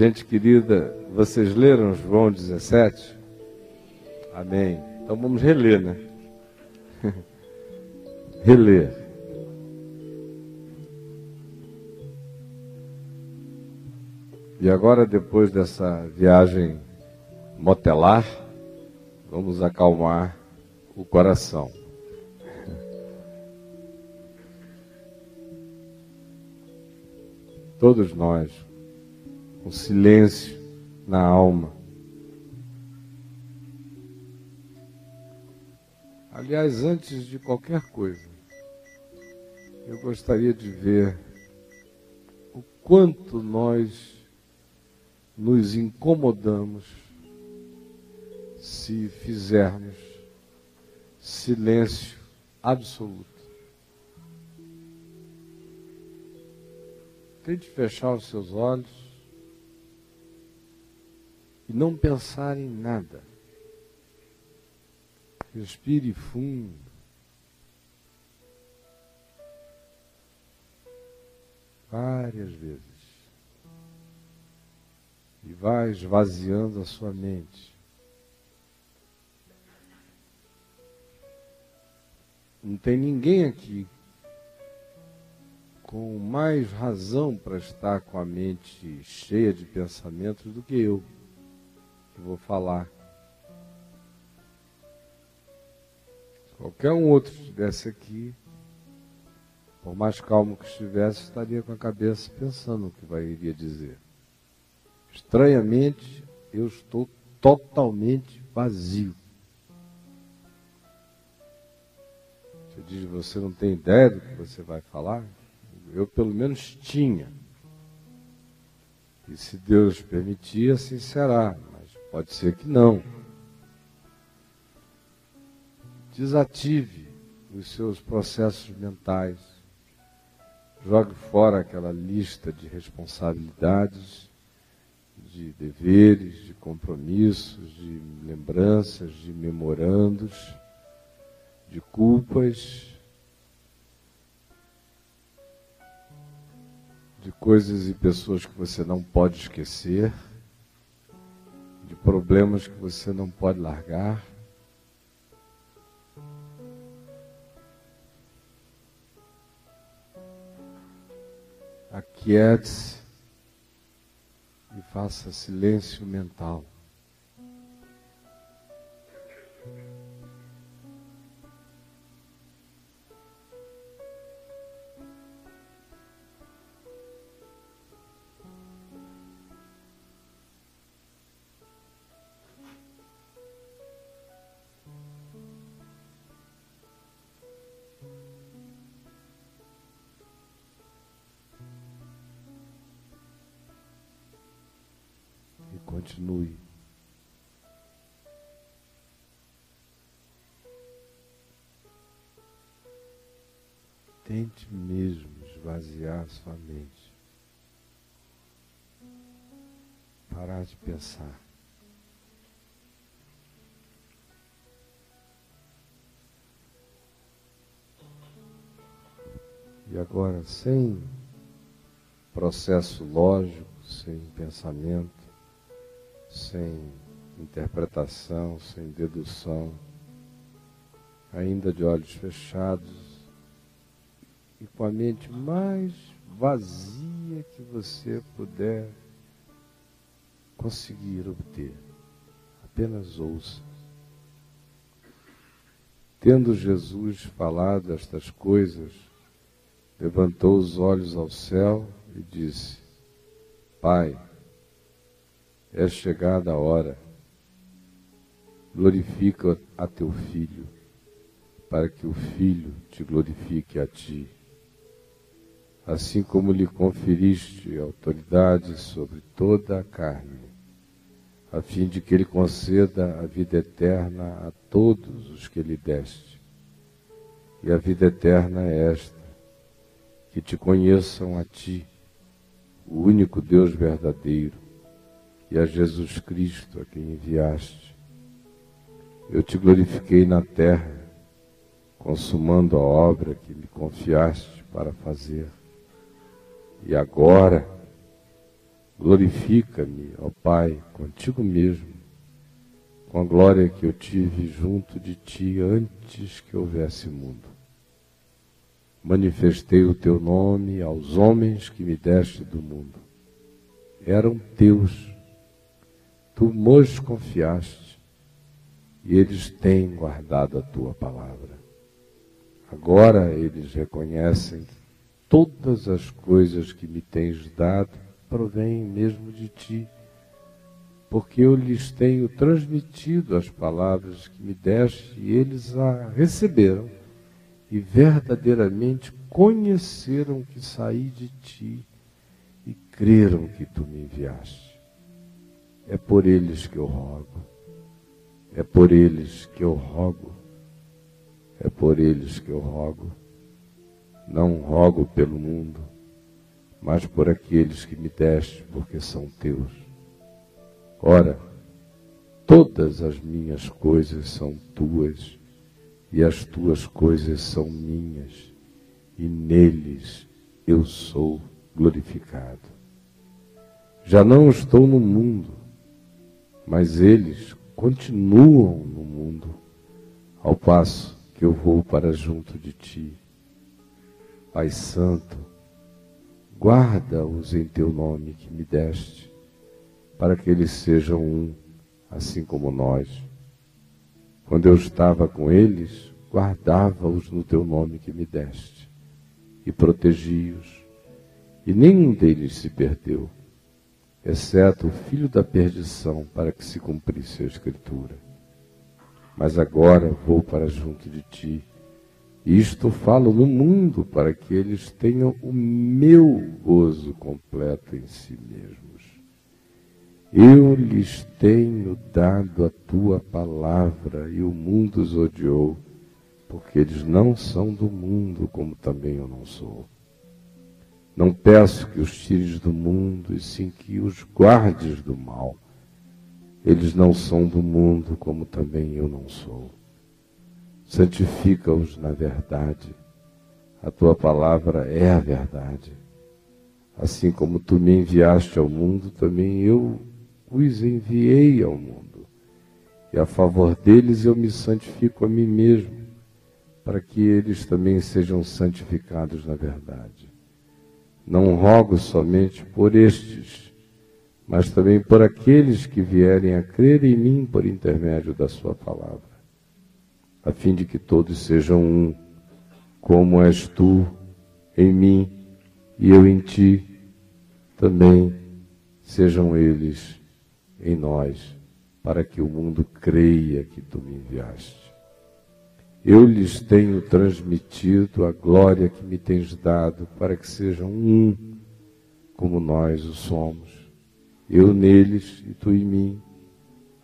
Gente querida, vocês leram João 17? Amém. Então vamos reler, né? reler. E agora, depois dessa viagem motelar, vamos acalmar o coração. Todos nós, com silêncio na alma. Aliás, antes de qualquer coisa, eu gostaria de ver o quanto nós nos incomodamos se fizermos silêncio absoluto. Tente fechar os seus olhos e não pensar em nada. Respire fundo. Várias vezes. E vai esvaziando a sua mente. Não tem ninguém aqui com mais razão para estar com a mente cheia de pensamentos do que eu, que vou falar. Se qualquer um outro estivesse aqui, por mais calmo que estivesse, estaria com a cabeça pensando o que vai iria dizer. Estranhamente, eu estou totalmente vazio. Você diz, você não tem ideia do que você vai falar? Eu pelo menos tinha. E se Deus permitir, assim será, pode ser que não. Desative os seus processos mentais. Jogue fora aquela lista de responsabilidades, de deveres, de compromissos, de lembranças, de memorandos, de culpas de coisas e pessoas que você não pode esquecer, problemas que você não pode largar. Aquiete-se e faça silêncio mental. Esvaziar sua mente. Parar de pensar. E agora, sem processo lógico, sem pensamento, sem interpretação, sem dedução, ainda de olhos fechados e com a mente mais vazia que você puder conseguir obter. Apenas ouça. Tendo Jesus falado estas coisas, levantou os olhos ao céu e disse: Pai, é chegada a hora. Glorifica a teu filho, para que o filho te glorifique a ti. Assim como lhe conferiste autoridade sobre toda a carne, a fim de que ele conceda a vida eterna a todos os que lhe deste. E a vida eterna é esta: que te conheçam a ti, o único Deus verdadeiro e a Jesus Cristo a quem enviaste. Eu te glorifiquei na terra, consumando a obra que me confiaste para fazer. E agora Glorifica-me, ó Pai, contigo mesmo, com a glória que eu tive junto de ti antes que houvesse mundo. Manifestei o teu nome aos homens que me deste do mundo. Eram teus. Tu nos confiaste e eles têm guardado a tua palavra. Agora eles reconhecem que todas as coisas que me tens dado provêm mesmo de ti, porque eu lhes tenho transmitido as palavras que me deste e eles a receberam e verdadeiramente conheceram que saí de ti e creram que tu me enviaste. É por eles que eu rogo, é por eles que eu rogo, é por eles que eu rogo não rogo pelo mundo, mas por aqueles que me deste, porque são teus. Ora, todas as minhas coisas são tuas, e as tuas coisas são minhas, e neles eu sou glorificado. Já não estou no mundo, mas eles continuam no mundo, ao passo que eu vou para junto de ti. Pai Santo, guarda-os em teu nome que me deste, para que eles sejam um, assim como nós. Quando eu estava com eles, guardava-os no teu nome que me deste, e protegi-os, e nenhum deles se perdeu, exceto o filho da perdição, para que se cumprisse a Escritura. Mas agora vou para junto de ti isto falo no mundo para que eles tenham o meu gozo completo em si mesmos. Eu lhes tenho dado a tua palavra e o mundo os odiou, porque eles não são do mundo, como também eu não sou. Não peço que os tires do mundo, e sim que os guardes do mal. Eles não são do mundo, como também eu não sou santifica-os na verdade. A tua palavra é a verdade. Assim como tu me enviaste ao mundo, também eu os enviei ao mundo. E a favor deles eu me santifico a mim mesmo, para que eles também sejam santificados na verdade. Não rogo somente por estes, mas também por aqueles que vierem a crer em mim por intermédio da Sua palavra a fim de que todos sejam um, como és tu em mim e eu em ti, também sejam eles em nós, para que o mundo creia que tu me enviaste. Eu lhes tenho transmitido a glória que me tens dado, para que sejam um, como nós o somos, eu neles e tu em mim,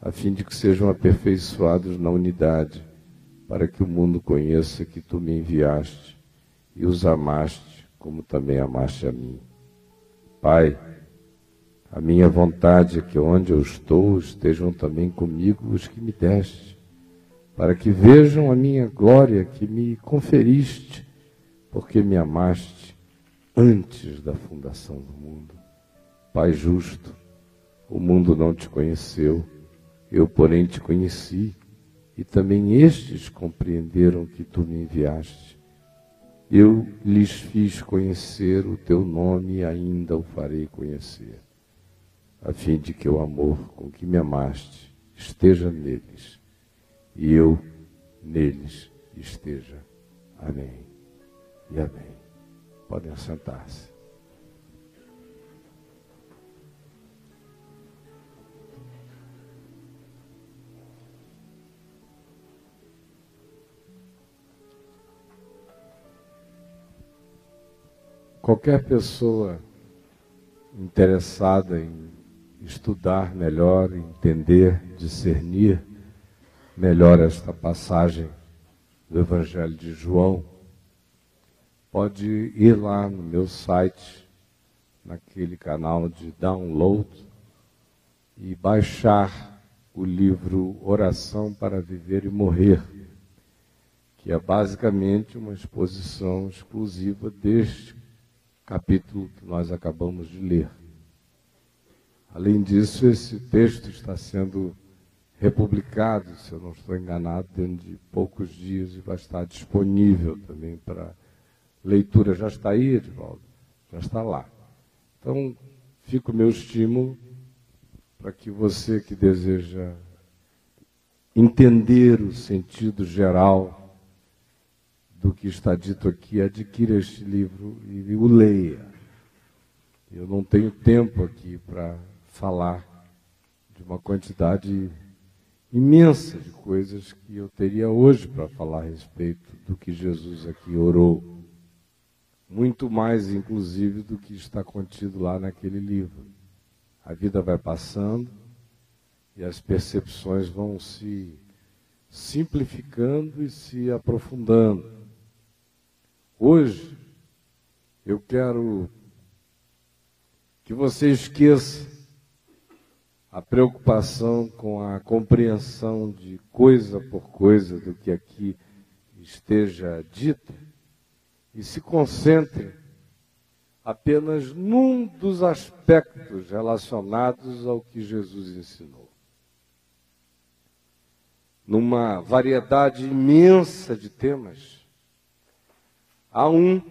a fim de que sejam aperfeiçoados na unidade para que o mundo conheça que tu me enviaste e os amaste, como também amaste a mim. Pai, a minha vontade é que onde eu estou estejam também comigo os que me deste, para que vejam a minha glória que me conferiste, porque me amaste antes da fundação do mundo. Pai justo, o mundo não te conheceu, eu, porém, te conheci e também estes compreenderam que tu me enviaste. Eu lhes fiz conhecer o teu nome e ainda o farei conhecer, a fim de que o amor com que me amaste esteja neles e eu neles esteja. Amém e amém. Podem sentar-se. Qualquer pessoa interessada em estudar melhor, entender, discernir melhor esta passagem do Evangelho de João, pode ir lá no meu site, naquele canal de download, e baixar o livro Oração para Viver e Morrer, que é basicamente uma exposição exclusiva deste capítulo que nós acabamos de ler. Além disso, esse texto está sendo republicado, se eu não estou enganado, dentro de poucos dias e vai estar disponível também para leitura. Já está aí, Edvaldo? Já está lá. Então, fica o meu estímulo para que você que deseja entender o sentido geral do que está dito aqui, adquira este livro e o leia. Eu não tenho tempo aqui para falar de uma quantidade imensa de coisas que eu teria hoje para falar a respeito do que Jesus aqui orou. Muito mais, inclusive, do que está contido lá naquele livro. A vida vai passando e as percepções vão se simplificando e se aprofundando. Hoje, eu quero que você esqueça a preocupação com a compreensão de coisa por coisa do que aqui esteja dito e se concentre apenas num dos aspectos relacionados ao que Jesus ensinou. Numa variedade imensa de temas, há um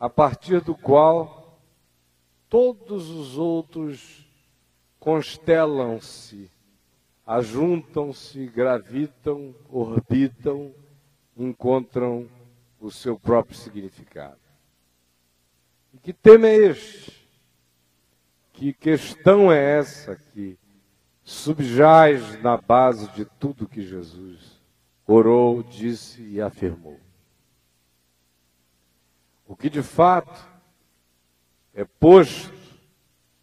a partir do qual todos os outros constelam-se, ajuntam-se, gravitam, orbitam, encontram o seu próprio significado. E que tema é este? Que questão é essa que subjaz na base de tudo que Jesus orou, disse e afirmou? O que de fato é posto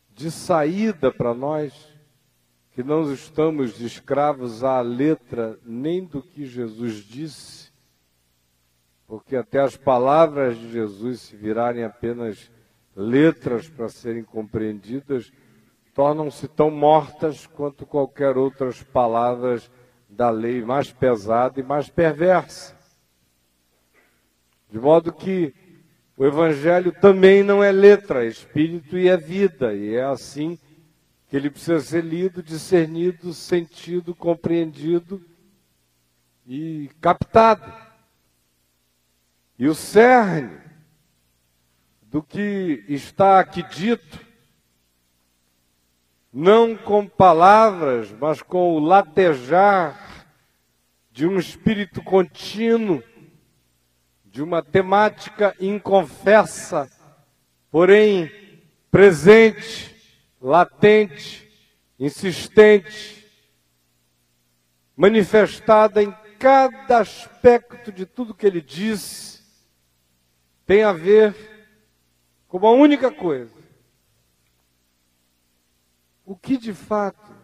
de saída para nós, que não estamos escravos à letra nem do que Jesus disse, porque até as palavras de Jesus, se virarem apenas letras para serem compreendidas, tornam-se tão mortas quanto qualquer outras palavras da lei mais pesada e mais perversa. De modo que o Evangelho também não é letra, é espírito e é vida, e é assim que ele precisa ser lido, discernido, sentido, compreendido e captado. E o cerne do que está aqui dito, não com palavras, mas com o latejar de um espírito contínuo, de uma temática inconfessa, porém presente, latente, insistente, manifestada em cada aspecto de tudo que ele disse, tem a ver com uma única coisa. O que de fato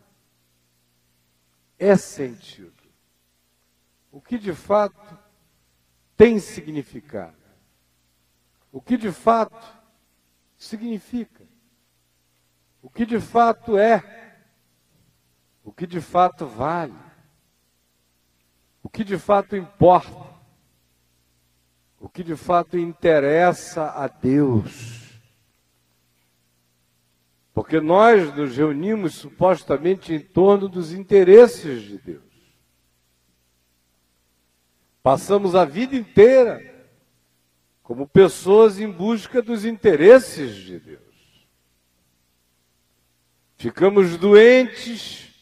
é sentido? O que de fato tem significado. O que de fato significa. O que de fato é. O que de fato vale. O que de fato importa. O que de fato interessa a Deus. Porque nós nos reunimos supostamente em torno dos interesses de Deus. Passamos a vida inteira como pessoas em busca dos interesses de Deus. Ficamos doentes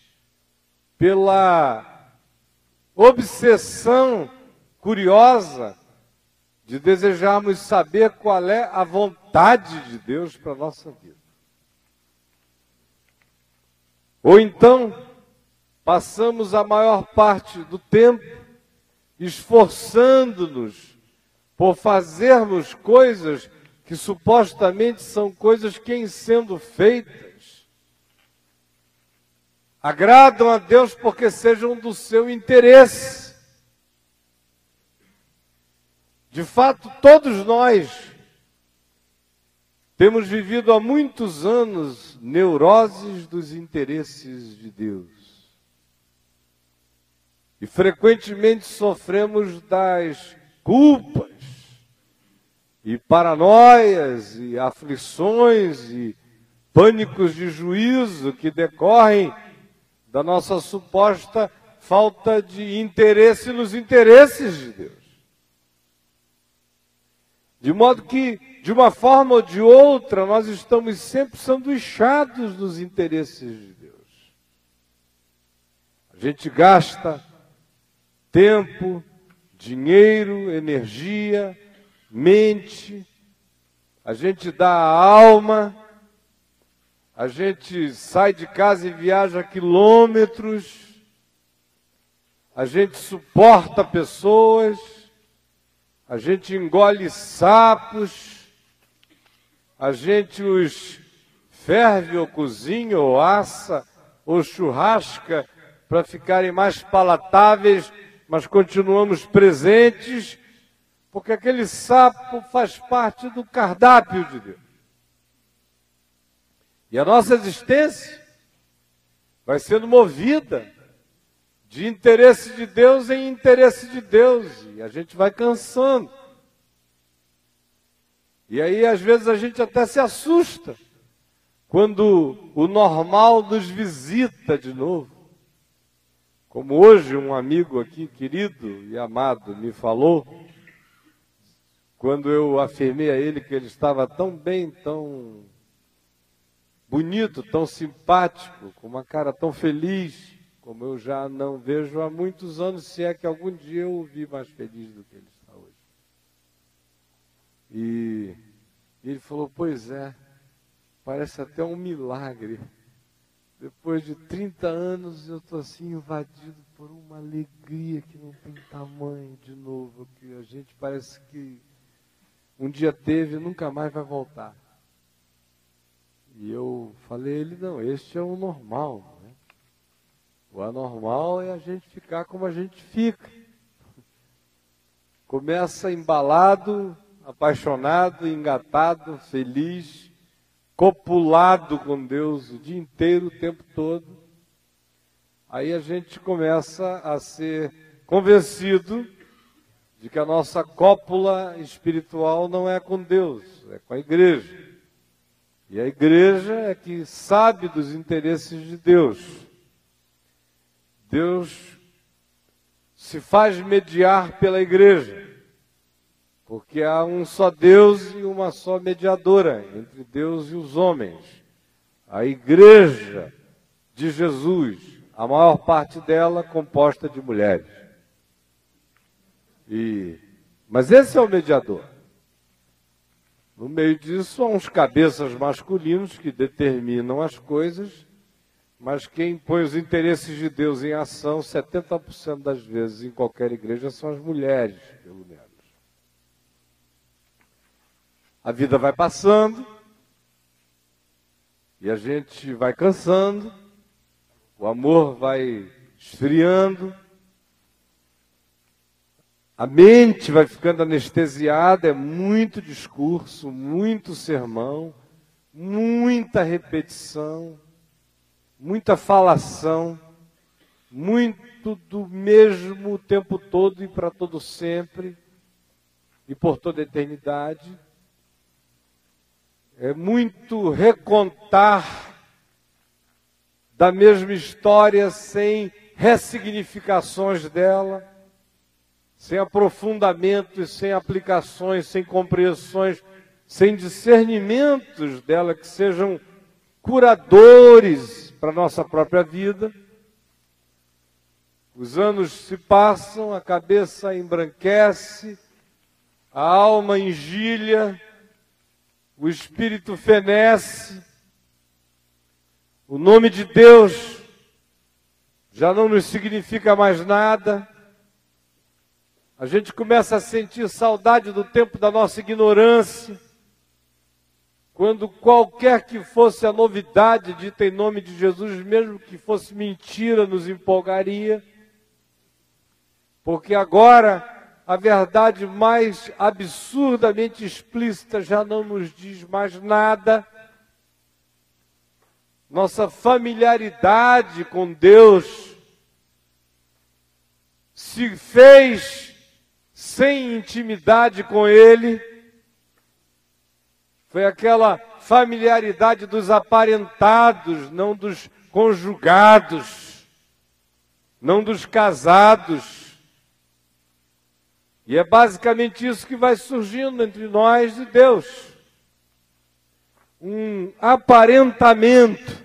pela obsessão curiosa de desejarmos saber qual é a vontade de Deus para a nossa vida. Ou então, passamos a maior parte do tempo esforçando-nos por fazermos coisas que supostamente são coisas que, em sendo feitas, agradam a Deus porque sejam do seu interesse. De fato, todos nós temos vivido há muitos anos neuroses dos interesses de Deus. E frequentemente sofremos das culpas e paranoias e aflições e pânicos de juízo que decorrem da nossa suposta falta de interesse nos interesses de Deus. De modo que, de uma forma ou de outra, nós estamos sempre sanduichados dos interesses de Deus. A gente gasta tempo, dinheiro, energia, mente, a gente dá a alma, a gente sai de casa e viaja quilômetros, a gente suporta pessoas, a gente engole sapos, a gente os ferve ou cozinha ou assa ou churrasca para ficarem mais palatáveis, mas continuamos presentes, porque aquele sapo faz parte do cardápio de Deus. E a nossa existência vai sendo movida de interesse de Deus em interesse de Deus, e a gente vai cansando. E aí, às vezes, a gente até se assusta quando o normal nos visita de novo. Como hoje um amigo aqui, querido e amado, me falou, quando eu afirmei a ele que ele estava tão bem, tão bonito, tão simpático, com uma cara tão feliz como eu já não vejo há muitos anos, se é que algum dia eu o vi mais feliz do que ele está hoje. E ele falou: Pois é, parece até um milagre. Depois de 30 anos eu estou assim invadido por uma alegria que não tem tamanho de novo, que a gente parece que um dia teve e nunca mais vai voltar. E eu falei ele, não, este é o normal. O anormal é a gente ficar como a gente fica. Começa embalado, apaixonado, engatado, feliz, copulado com Deus o dia inteiro, o tempo todo. Aí a gente começa a ser convencido de que a nossa cópula espiritual não é com Deus, é com a igreja. E a igreja é que sabe dos interesses de Deus. Deus se faz mediar pela igreja, porque há um só Deus e uma só mediadora entre Deus e os homens. A igreja de Jesus, a maior parte dela composta de mulheres. E mas esse é o mediador. No meio disso há uns cabeças masculinos que determinam as coisas mas quem põe os interesses de Deus em ação, 70% das vezes em qualquer igreja, são as mulheres, pelo menos. A vida vai passando, e a gente vai cansando, o amor vai esfriando, a mente vai ficando anestesiada, é muito discurso, muito sermão, muita repetição muita falação, muito do mesmo o tempo todo e para todo sempre e por toda a eternidade. É muito recontar da mesma história sem ressignificações dela, sem aprofundamentos, sem aplicações, sem compreensões, sem discernimentos dela que sejam curadores para a nossa própria vida. Os anos se passam, a cabeça embranquece, a alma engilha, o espírito fenece, o nome de Deus já não nos significa mais nada. A gente começa a sentir saudade do tempo da nossa ignorância quando qualquer que fosse a novidade dita em nome de Jesus, mesmo que fosse mentira, nos empolgaria. Porque agora a verdade mais absurdamente explícita já não nos diz mais nada. Nossa familiaridade com Deus se fez sem intimidade com Ele foi aquela familiaridade dos aparentados, não dos conjugados, não dos casados. E é basicamente isso que vai surgindo entre nós e Deus. Um aparentamento.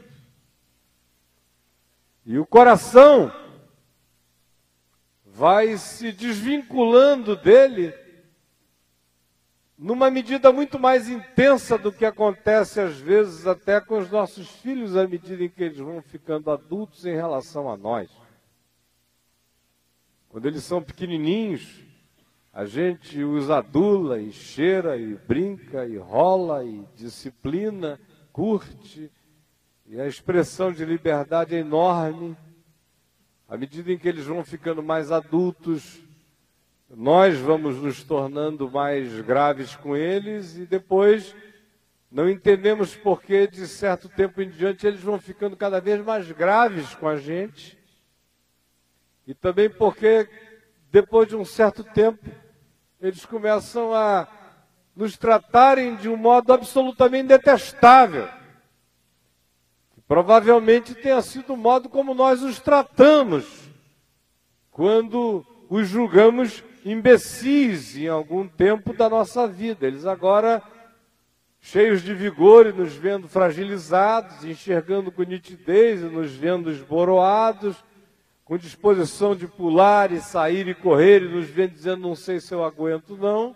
E o coração vai se desvinculando dele numa medida muito mais intensa do que acontece às vezes até com os nossos filhos à medida em que eles vão ficando adultos em relação a nós. Quando eles são pequenininhos, a gente os adula e cheira e brinca e rola e disciplina, curte, e a expressão de liberdade é enorme. À medida em que eles vão ficando mais adultos, nós vamos nos tornando mais graves com eles e depois não entendemos por que de certo tempo em diante eles vão ficando cada vez mais graves com a gente. E também porque depois de um certo tempo eles começam a nos tratarem de um modo absolutamente detestável. Provavelmente tenha sido o modo como nós os tratamos quando os julgamos imbecis em algum tempo da nossa vida. Eles agora, cheios de vigor e nos vendo fragilizados, enxergando com nitidez e nos vendo esboroados, com disposição de pular e sair e correr e nos vendo dizendo não sei se eu aguento não,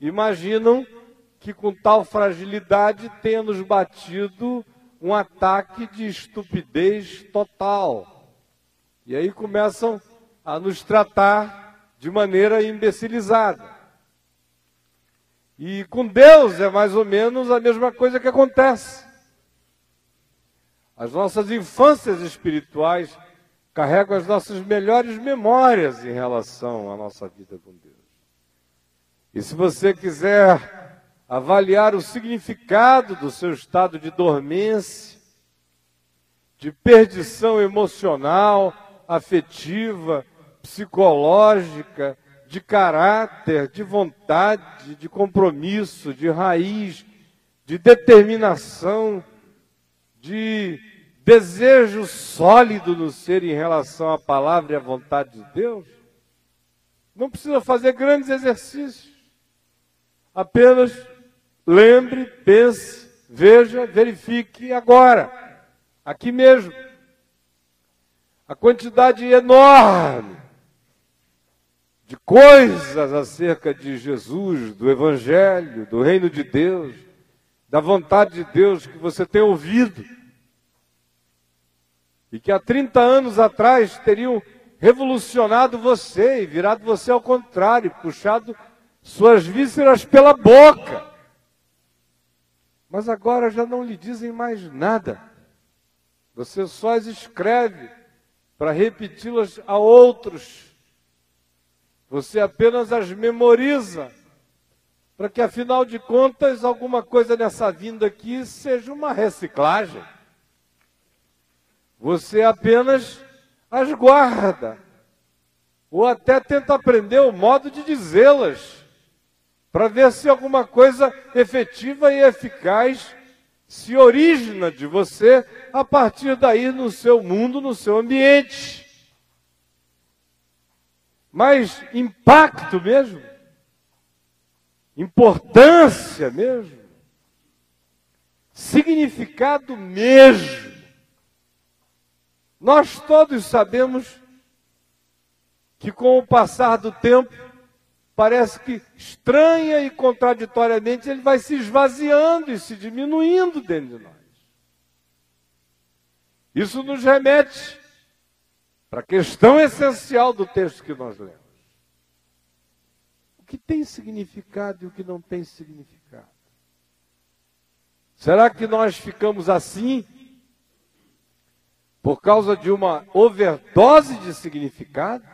imaginam que com tal fragilidade tenha nos batido um ataque de estupidez total. E aí começam a nos tratar de maneira imbecilizada. E com Deus é mais ou menos a mesma coisa que acontece. As nossas infâncias espirituais carregam as nossas melhores memórias em relação à nossa vida com Deus. E se você quiser avaliar o significado do seu estado de dormência, de perdição emocional, afetiva, psicológica, de caráter, de vontade, de compromisso, de raiz, de determinação, de desejo sólido no ser em relação à palavra e à vontade de Deus, não precisa fazer grandes exercícios. Apenas Lembre, pense, veja, verifique agora, aqui mesmo. A quantidade enorme de coisas acerca de Jesus, do Evangelho, do Reino de Deus, da vontade de Deus que você tem ouvido. E que há 30 anos atrás teriam revolucionado você e virado você ao contrário, puxado suas vísceras pela boca mas agora já não lhe dizem mais nada. Você só as escreve para repeti-las a outros. Você apenas as memoriza para que, afinal de contas, alguma coisa nessa vinda aqui seja uma reciclagem. Você apenas as guarda, ou até tenta aprender o modo de dizê-las para ver se alguma coisa efetiva e eficaz se origina de você a partir daí no seu mundo, no seu ambiente. Mas impacto mesmo, importância mesmo, significado mesmo. Nós todos sabemos que com o passar do tempo, parece que estranha e contraditoriamente ele vai se esvaziando e se diminuindo dentro de nós. Isso nos remete para a questão essencial do texto que nós lemos. O que tem significado e o que não tem significado? Será que nós ficamos assim por causa de uma overdose de significado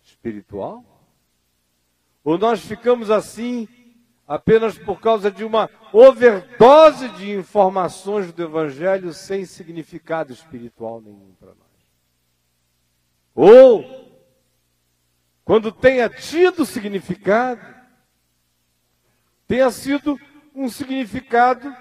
espiritual? Ou nós ficamos assim apenas por causa de uma overdose de informações do Evangelho sem significado espiritual nenhum para nós? Ou, quando tenha tido significado, tenha sido um significado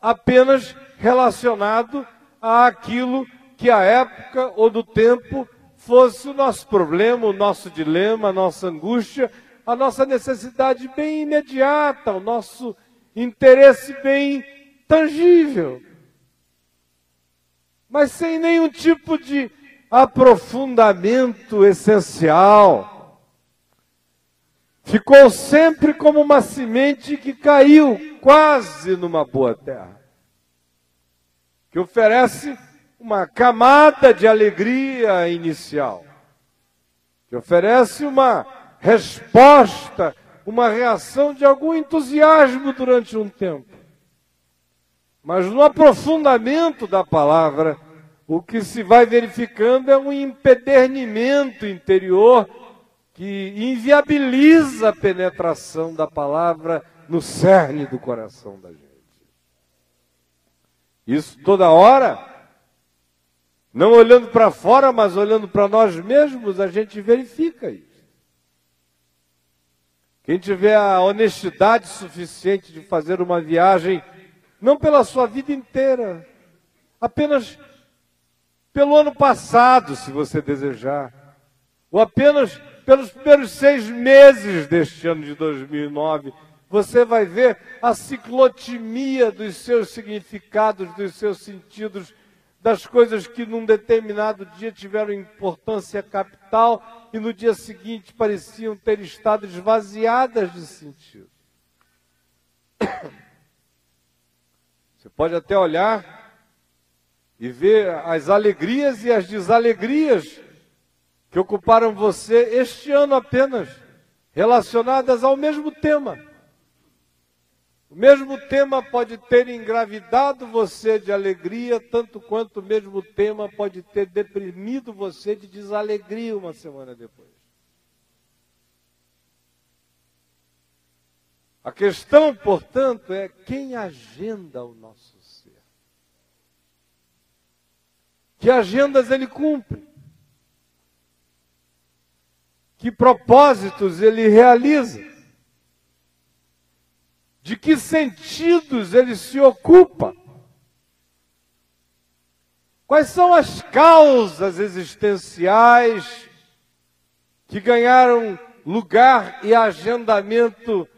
apenas relacionado àquilo que a época ou do tempo fosse o nosso problema, o nosso dilema, a nossa angústia, a nossa necessidade bem imediata, o nosso interesse bem tangível. Mas sem nenhum tipo de aprofundamento essencial. Ficou sempre como uma semente que caiu quase numa boa terra, que oferece uma camada de alegria inicial, que oferece uma resposta, uma reação de algum entusiasmo durante um tempo. Mas no aprofundamento da palavra, o que se vai verificando é um empedernimento interior que inviabiliza a penetração da palavra no cerne do coração da gente. Isso toda hora não olhando para fora, mas olhando para nós mesmos, a gente verifica isso. Quem tiver a honestidade suficiente de fazer uma viagem, não pela sua vida inteira, apenas pelo ano passado, se você desejar, ou apenas pelos primeiros seis meses deste ano de 2009, você vai ver a ciclotimia dos seus significados, dos seus sentidos das coisas que num determinado dia tiveram importância capital e no dia seguinte pareciam ter estado esvaziadas de sentido. Você pode até olhar e ver as alegrias e as desalegrias que ocuparam você este ano apenas, relacionadas ao mesmo tema. O mesmo tema pode ter engravidado você de alegria, tanto quanto o mesmo tema pode ter deprimido você de desalegria uma semana depois. A questão, portanto, é quem agenda o nosso ser. Que agendas ele cumpre? Que propósitos ele realiza? De que sentidos ele se ocupa. Quais são as causas existenciais que ganharam lugar e agendamento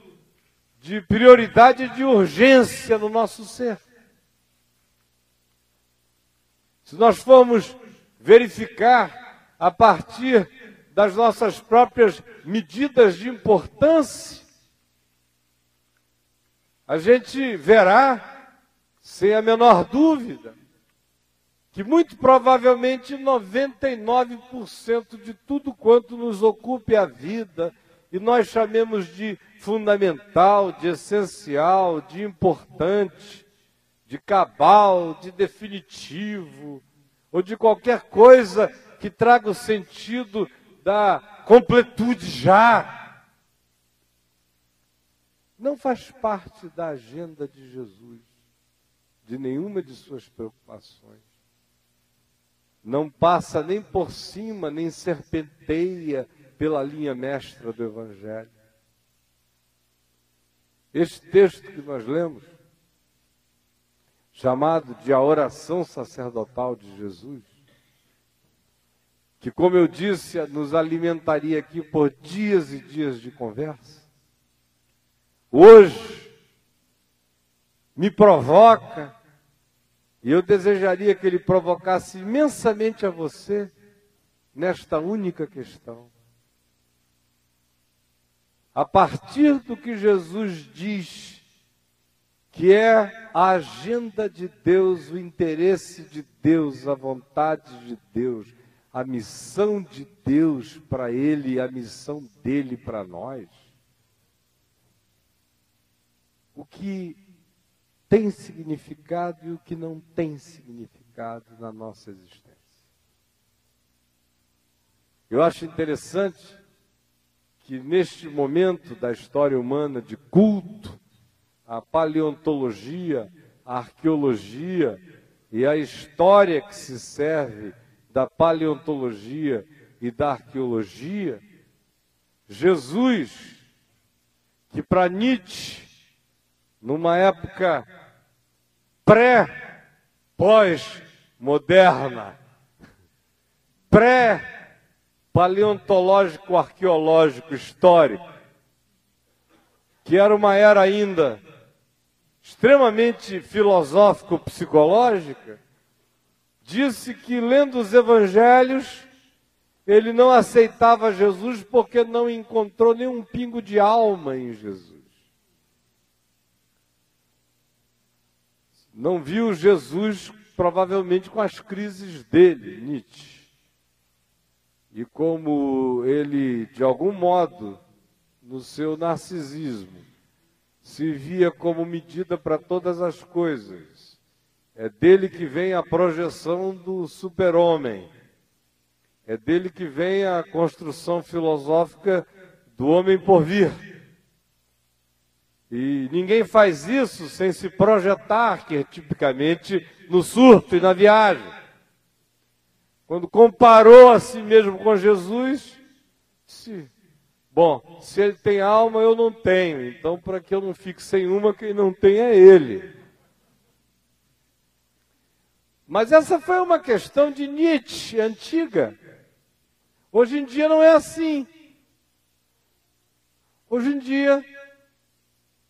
de prioridade e de urgência no nosso ser? Se nós formos verificar a partir das nossas próprias medidas de importância, a gente verá, sem a menor dúvida, que muito provavelmente 99% de tudo quanto nos ocupe a vida, e nós chamemos de fundamental, de essencial, de importante, de cabal, de definitivo, ou de qualquer coisa que traga o sentido da completude já, não faz parte da agenda de Jesus, de nenhuma de suas preocupações. Não passa nem por cima, nem serpenteia pela linha mestra do Evangelho. Este texto que nós lemos, chamado de a oração sacerdotal de Jesus, que, como eu disse, nos alimentaria aqui por dias e dias de conversa, hoje me provoca, e eu desejaria que ele provocasse imensamente a você nesta única questão. A partir do que Jesus diz que é a agenda de Deus, o interesse de Deus, a vontade de Deus, a missão de Deus para ele, a missão dele para nós o que tem significado e o que não tem significado na nossa existência. Eu acho interessante que neste momento da história humana de culto, a paleontologia, a arqueologia e a história que se serve da paleontologia e da arqueologia, Jesus, que para Nietzsche numa época pré, pós-moderna, pré-paleontológico, arqueológico, histórico, que era uma era ainda extremamente filosófico-psicológica, disse que lendo os evangelhos, ele não aceitava Jesus porque não encontrou nenhum pingo de alma em Jesus. Não viu Jesus provavelmente com as crises dele, Nietzsche. E como ele, de algum modo, no seu narcisismo, se via como medida para todas as coisas. É dele que vem a projeção do super-homem. É dele que vem a construção filosófica do homem por vir. E ninguém faz isso sem se projetar, que é tipicamente no surto e na viagem. Quando comparou a si mesmo com Jesus, se Bom, se ele tem alma, eu não tenho. Então, para que eu não fique sem uma, quem não tem é ele. Mas essa foi uma questão de Nietzsche, antiga. Hoje em dia não é assim. Hoje em dia,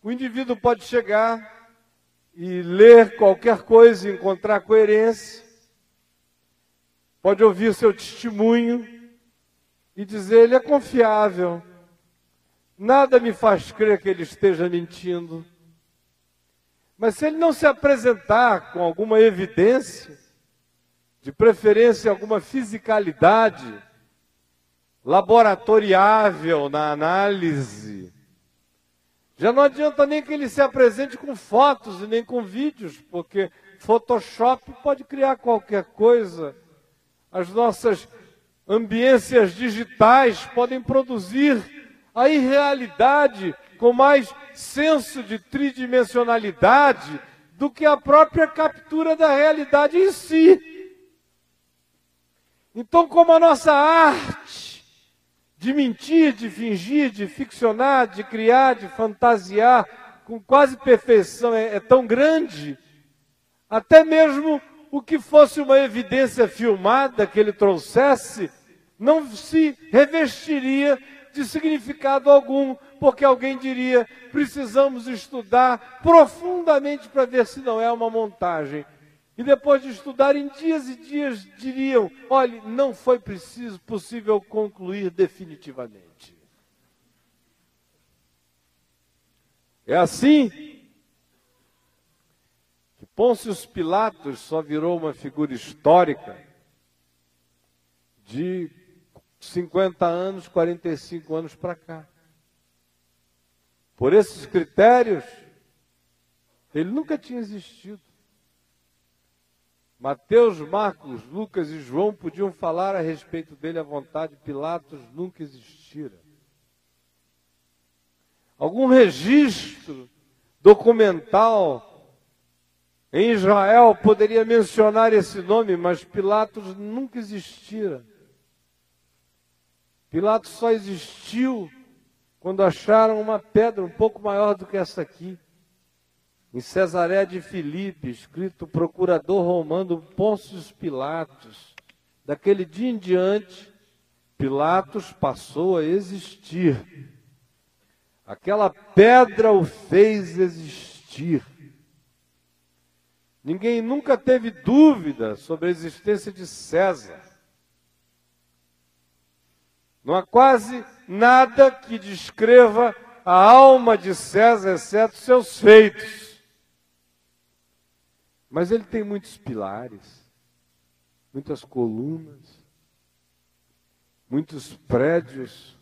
o indivíduo pode chegar e ler qualquer coisa e encontrar coerência, pode ouvir seu testemunho e dizer ele é confiável, Nada me faz crer que ele esteja mentindo. Mas se ele não se apresentar com alguma evidência, de preferência alguma fisicalidade, laboratoriável na análise, já não adianta nem que ele se apresente com fotos e nem com vídeos, porque Photoshop pode criar qualquer coisa. As nossas ambiências digitais podem produzir a irrealidade com mais senso de tridimensionalidade do que a própria captura da realidade em si. Então, como a nossa arte de mentir, de fingir, de ficcionar, de criar, de fantasiar com quase perfeição é, é tão grande, até mesmo o que fosse uma evidência filmada que ele trouxesse, não se revestiria de significado algum, porque alguém diria: precisamos estudar profundamente para ver se não é uma montagem. E depois de estudar em dias e dias, diriam: olhe, não foi preciso, possível concluir definitivamente. É assim que Pôncio Pilatos só virou uma figura histórica de 50 anos, 45 anos para cá. Por esses critérios, ele nunca tinha existido. Mateus, Marcos, Lucas e João podiam falar a respeito dele à vontade, Pilatos nunca existira. Algum registro documental em Israel poderia mencionar esse nome, mas Pilatos nunca existira. Pilatos só existiu quando acharam uma pedra um pouco maior do que essa aqui. Em Cesaré de Filipe, escrito procurador romano Pôncio Pilatos. Daquele dia em diante, Pilatos passou a existir. Aquela pedra o fez existir. Ninguém nunca teve dúvida sobre a existência de César. Não há quase nada que descreva a alma de César, exceto seus feitos. Mas ele tem muitos pilares, muitas colunas, muitos prédios,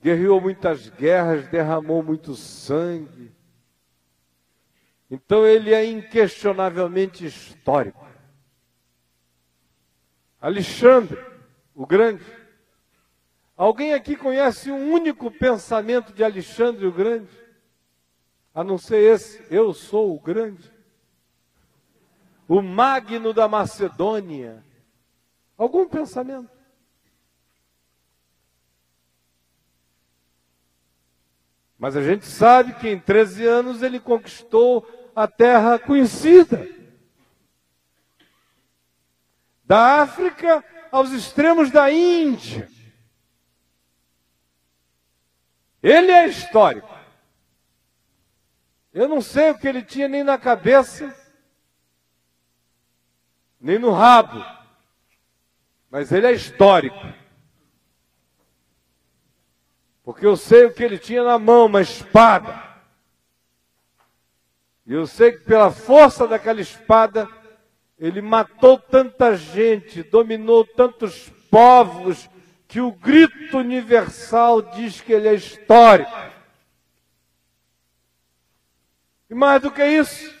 guerreou muitas guerras, derramou muito sangue. Então ele é inquestionavelmente histórico. Alexandre, o Grande. Alguém aqui conhece um único pensamento de Alexandre o Grande? A não ser esse, eu sou o Grande. O Magno da Macedônia. Algum pensamento? Mas a gente sabe que em 13 anos ele conquistou a terra conhecida. Da África aos extremos da Índia. Ele é histórico. Eu não sei o que ele tinha nem na cabeça, nem no rabo, mas ele é histórico. Porque eu sei o que ele tinha na mão, uma espada. E eu sei que pela força daquela espada, ele matou tanta gente, dominou tantos povos, que o grito universal diz que ele é histórico. E mais do que isso,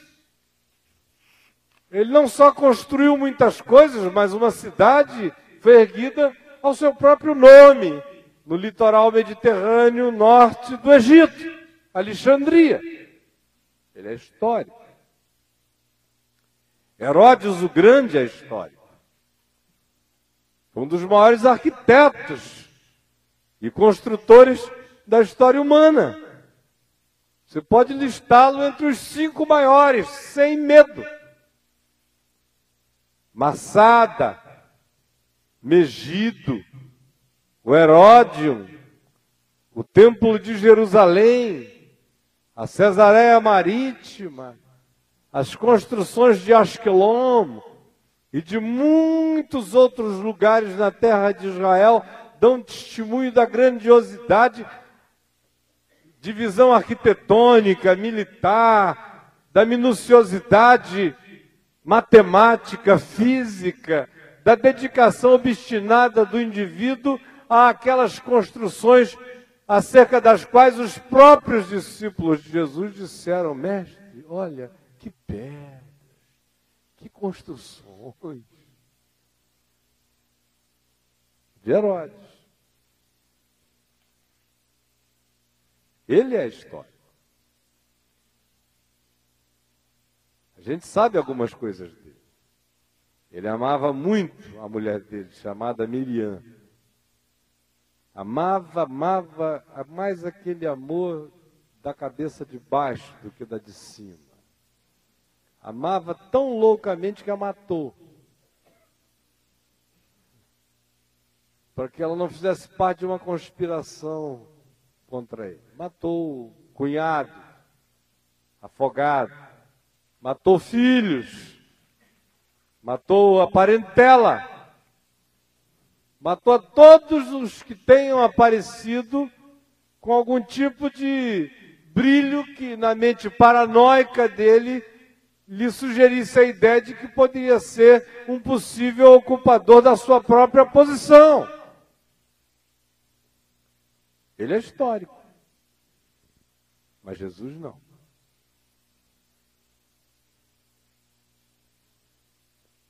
ele não só construiu muitas coisas, mas uma cidade foi erguida ao seu próprio nome, no litoral mediterrâneo norte do Egito, Alexandria. Ele é histórico. Herodes o Grande é histórico. Um dos maiores arquitetos e construtores da história humana. Você pode listá-lo entre os cinco maiores, sem medo. Massada, Megido, o Heródio, o Templo de Jerusalém, a Cesareia Marítima, as construções de Asquelon e de muitos outros lugares na terra de Israel dão testemunho da grandiosidade de visão arquitetônica, militar, da minuciosidade matemática, física, da dedicação obstinada do indivíduo àquelas construções acerca das quais os próprios discípulos de Jesus disseram: Mestre, olha que pedras, que construções. De Herodes. Ele é a história. A gente sabe algumas coisas dele. Ele amava muito a mulher dele, chamada Miriam. Amava, amava, mais aquele amor da cabeça de baixo do que da de cima. Amava tão loucamente que a matou. Para que ela não fizesse parte de uma conspiração contra ele. Matou cunhado, afogado, matou filhos matou a parentela, matou a todos os que tenham aparecido com algum tipo de brilho que na mente paranoica dele lhe sugerisse a ideia de que poderia ser um possível ocupador da sua própria posição. Ele é histórico. Mas Jesus não.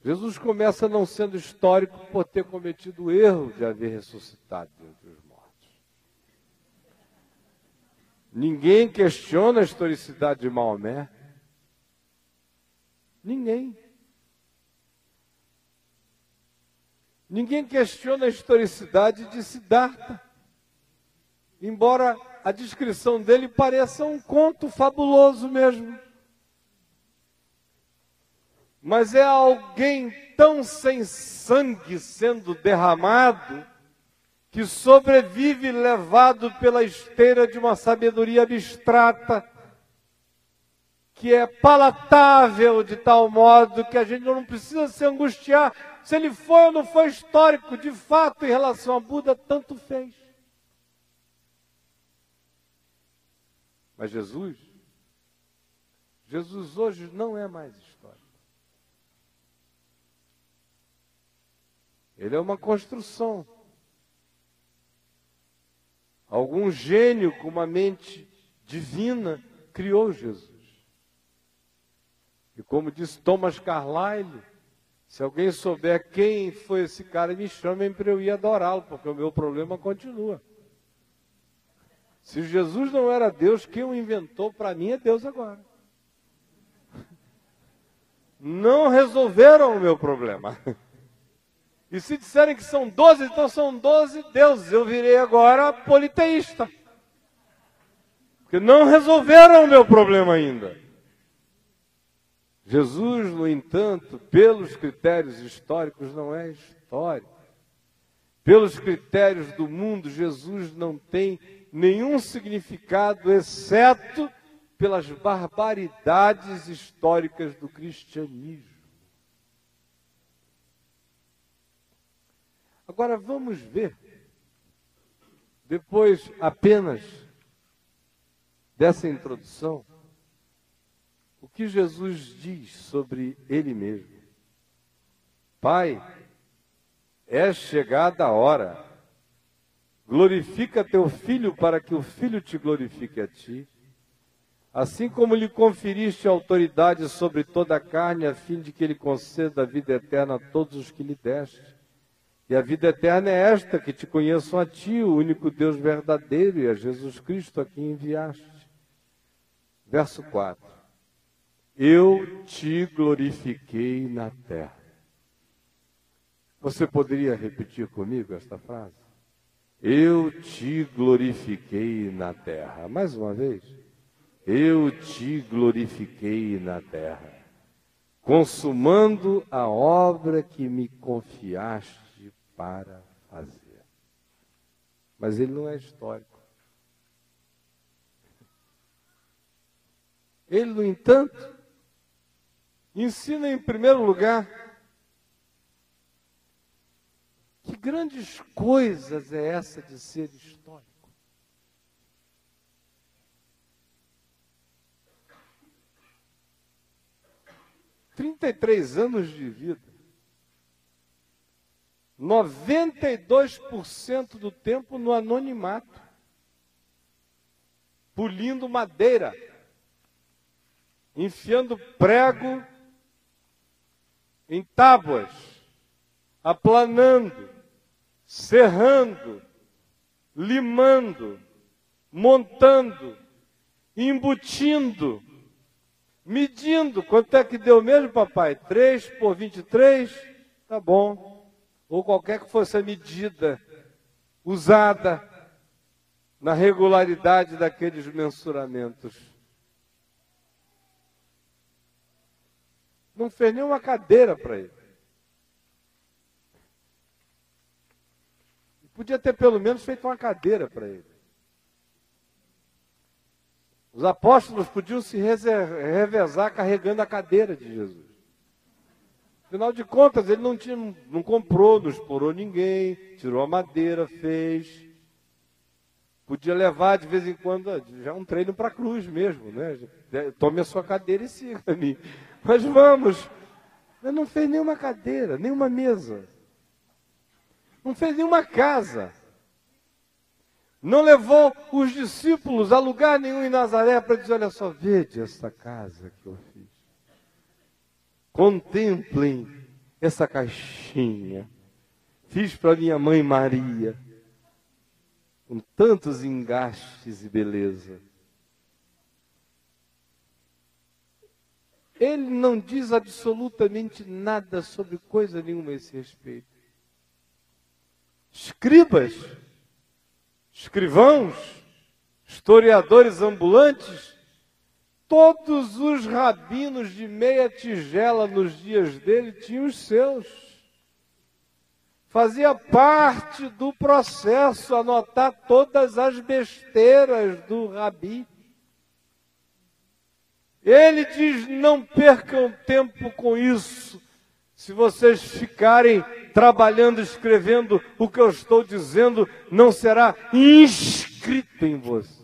Jesus começa não sendo histórico por ter cometido o erro de haver ressuscitado dentre os mortos. Ninguém questiona a historicidade de Maomé. Ninguém. Ninguém questiona a historicidade de Siddhartha. Embora a descrição dele pareça um conto fabuloso mesmo mas é alguém tão sem sangue sendo derramado que sobrevive levado pela esteira de uma sabedoria abstrata que é palatável de tal modo que a gente não precisa se angustiar se ele foi ou não foi histórico, de fato, em relação a Buda, tanto fez. Mas Jesus, Jesus hoje não é mais histórico. Ele é uma construção. Algum gênio com uma mente divina criou Jesus. E como disse Thomas Carlyle, se alguém souber quem foi esse cara, me chamem para eu ir adorá-lo, porque o meu problema continua. Se Jesus não era Deus, quem o inventou para mim é Deus agora. Não resolveram o meu problema. E se disserem que são doze, então são doze deuses. Eu virei agora politeísta. Porque não resolveram o meu problema ainda. Jesus, no entanto, pelos critérios históricos, não é histórico. Pelos critérios do mundo, Jesus não tem nenhum significado, exceto pelas barbaridades históricas do cristianismo. Agora vamos ver, depois apenas dessa introdução, o que Jesus diz sobre Ele mesmo. Pai, é chegada a hora, glorifica teu filho para que o filho te glorifique a ti. Assim como lhe conferiste autoridade sobre toda a carne, a fim de que ele conceda a vida eterna a todos os que lhe deste. E a vida eterna é esta, que te conheçam a ti, o único Deus verdadeiro, e a Jesus Cristo a quem enviaste. Verso 4. Eu te glorifiquei na terra. Você poderia repetir comigo esta frase? Eu te glorifiquei na terra. Mais uma vez. Eu te glorifiquei na terra, consumando a obra que me confiaste para fazer. Mas ele não é histórico. Ele, no entanto, ensina em primeiro lugar que grandes coisas é essa de ser histórico. Trinta e três anos de vida. 92% do tempo no anonimato, pulindo madeira, enfiando prego em tábuas, aplanando, serrando, limando, montando, embutindo, medindo. Quanto é que deu mesmo, papai? 3 por 23? Tá bom ou qualquer que fosse a medida usada na regularidade daqueles mensuramentos. Não fez nenhuma cadeira para ele. Podia ter pelo menos feito uma cadeira para ele. Os apóstolos podiam se revezar carregando a cadeira de Jesus. Afinal de contas, ele não, tinha, não comprou, não explorou ninguém, tirou a madeira, fez. Podia levar de vez em quando, já um treino para a cruz mesmo, né? Tome a sua cadeira e siga a mim. Mas vamos. Ele não fez nenhuma cadeira, nenhuma mesa. Não fez nenhuma casa. Não levou os discípulos a lugar nenhum em Nazaré para dizer: olha só, vede esta casa que eu fiz. Contemplem essa caixinha. Fiz para minha mãe Maria, com tantos engastes e beleza. Ele não diz absolutamente nada sobre coisa nenhuma a esse respeito. Escribas, escrivãos, historiadores ambulantes, Todos os rabinos de meia tigela nos dias dele tinham os seus. Fazia parte do processo anotar todas as besteiras do rabi. Ele diz: não percam tempo com isso. Se vocês ficarem trabalhando, escrevendo o que eu estou dizendo, não será inscrito em vocês.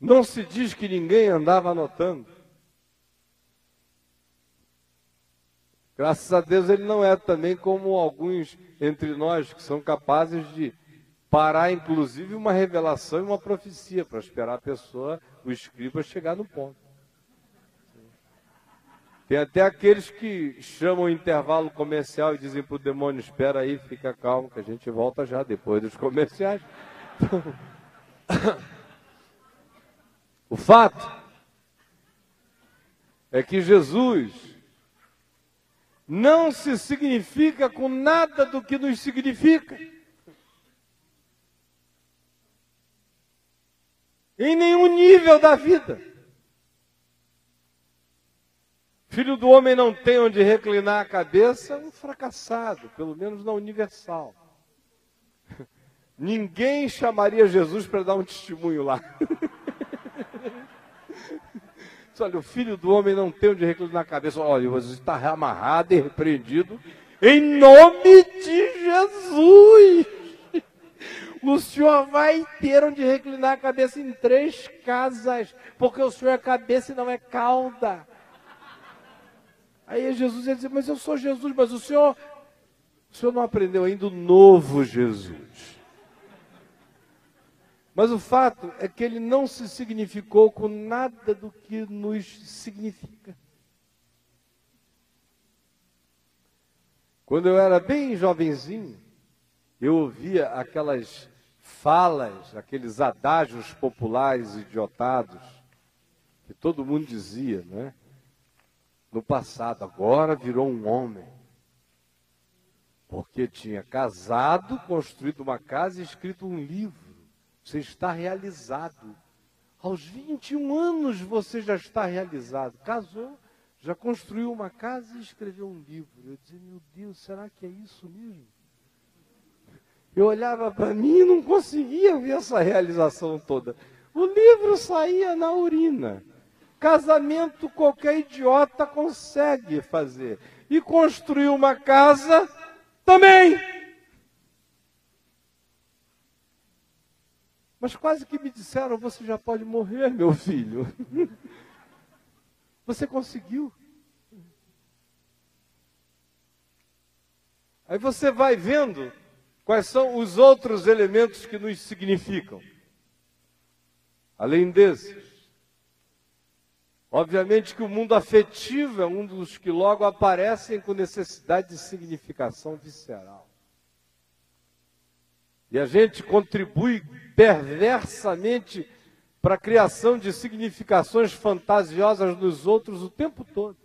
Não se diz que ninguém andava anotando. Graças a Deus ele não é também como alguns entre nós que são capazes de parar, inclusive, uma revelação e uma profecia para esperar a pessoa, o escriba, chegar no ponto. Tem até aqueles que chamam o intervalo comercial e dizem para o demônio: espera aí, fica calmo, que a gente volta já depois dos comerciais. O fato é que Jesus não se significa com nada do que nos significa. em nenhum nível da vida. Filho do homem não tem onde reclinar a cabeça, um fracassado, pelo menos na universal. Ninguém chamaria Jesus para dar um testemunho lá. Olha, o filho do homem não tem onde reclinar a cabeça. Olha, você está amarrado e repreendido em nome de Jesus. O senhor vai ter onde reclinar a cabeça em três casas, porque o senhor é cabeça e não é cauda. Aí Jesus ia dizer, mas eu sou Jesus, mas o senhor, o senhor não aprendeu ainda o novo Jesus. Mas o fato é que ele não se significou com nada do que nos significa. Quando eu era bem jovenzinho, eu ouvia aquelas falas, aqueles adágios populares idiotados, que todo mundo dizia, né? No passado, agora virou um homem. Porque tinha casado, construído uma casa e escrito um livro. Você está realizado. Aos 21 anos você já está realizado. Casou, já construiu uma casa e escreveu um livro. Eu dizia, meu Deus, será que é isso mesmo? Eu olhava para mim e não conseguia ver essa realização toda. O livro saía na urina. Casamento qualquer idiota consegue fazer. E construir uma casa também. Mas quase que me disseram: você já pode morrer, meu filho. Você conseguiu. Aí você vai vendo quais são os outros elementos que nos significam. Além desses, obviamente que o mundo afetivo é um dos que logo aparecem com necessidade de significação visceral. E a gente contribui perversamente para a criação de significações fantasiosas nos outros o tempo todo.